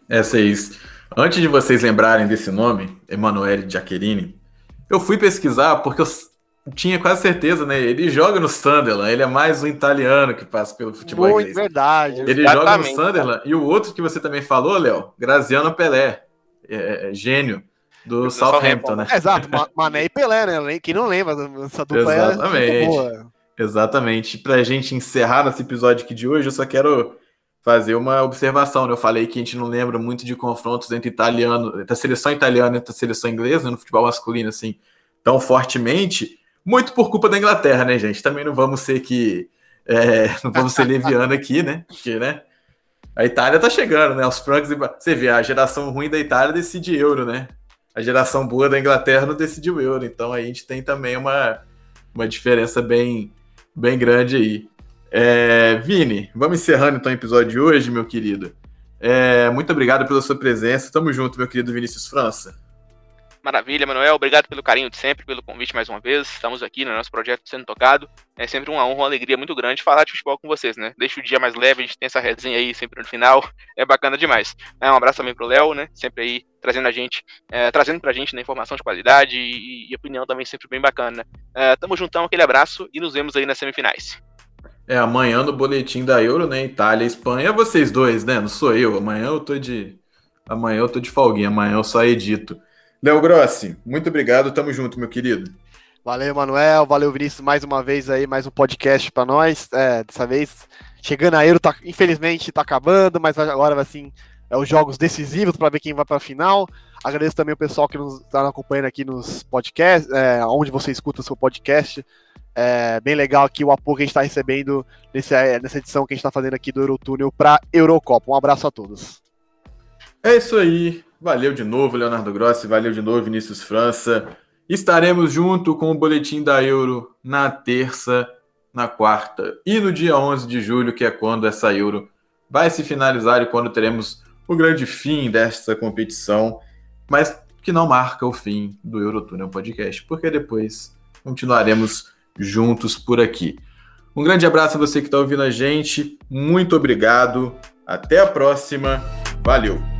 Essa é isso. Antes de vocês lembrarem desse nome, Emanuele Giaccherini, eu fui pesquisar porque eu tinha quase certeza, né? Ele joga no Sunderland, ele é mais um italiano que passa pelo futebol Muito inglês. verdade. Ele joga no Sunderland. E o outro que você também falou, Léo, Graziano Pelé, é, é, gênio do Southampton, né? Exato, Mané e Pelé, né? Quem não lembra dessa dupla é Exatamente. É Exatamente. Pra gente encerrar esse episódio aqui de hoje, eu só quero fazer uma observação, né? Eu falei que a gente não lembra muito de confrontos entre italiano, entre a seleção italiana e a seleção inglesa, né? no futebol masculino, assim, tão fortemente muito por culpa da Inglaterra, né, gente? Também não vamos ser que. É, não vamos ser leviano aqui, né? Porque, né? A Itália tá chegando, né? Os francos. Você vê, a geração ruim da Itália decide euro, né? A geração boa da Inglaterra não decidiu euro. Então a gente tem também uma, uma diferença bem, bem grande aí. É, Vini, vamos encerrando então o episódio de hoje, meu querido. É, muito obrigado pela sua presença. Tamo junto, meu querido Vinícius França. Maravilha, Manuel. Obrigado pelo carinho de sempre, pelo convite mais uma vez. Estamos aqui no nosso projeto sendo tocado. É sempre uma honra, uma alegria muito grande falar de futebol com vocês, né? Deixa o dia mais leve, a gente tem essa resenha aí sempre no final. É bacana demais. É, um abraço também pro Léo, né? Sempre aí trazendo a gente, é, trazendo pra gente né, informação de qualidade e, e, opinião também sempre bem bacana. É, tamo juntão, aquele abraço e nos vemos aí nas semifinais. É, amanhã no boletim da Euro, né? Itália Espanha, vocês dois, né? Não sou eu. Amanhã eu tô de. Amanhã eu tô de folguinha, amanhã eu só edito. Léo Grossi, muito obrigado, tamo junto, meu querido. Valeu, Manuel, valeu, Vinícius, mais uma vez aí, mais um podcast para nós. É, dessa vez, chegando a Euro, tá, infelizmente tá acabando, mas agora vai assim, é os jogos decisivos para ver quem vai para a final. Agradeço também o pessoal que nos está acompanhando aqui nos podcasts, é, onde você escuta o seu podcast. É bem legal aqui o apoio que a gente está recebendo nesse, é, nessa edição que a gente está fazendo aqui do Eurotúnel para Eurocopa. Um abraço a todos. É isso aí. Valeu de novo, Leonardo Grossi. Valeu de novo, Vinícius França. Estaremos junto com o Boletim da Euro na terça, na quarta e no dia 11 de julho, que é quando essa Euro vai se finalizar e quando teremos o grande fim desta competição, mas que não marca o fim do Eurotúnel Podcast, porque depois continuaremos juntos por aqui. Um grande abraço a você que está ouvindo a gente. Muito obrigado. Até a próxima. Valeu!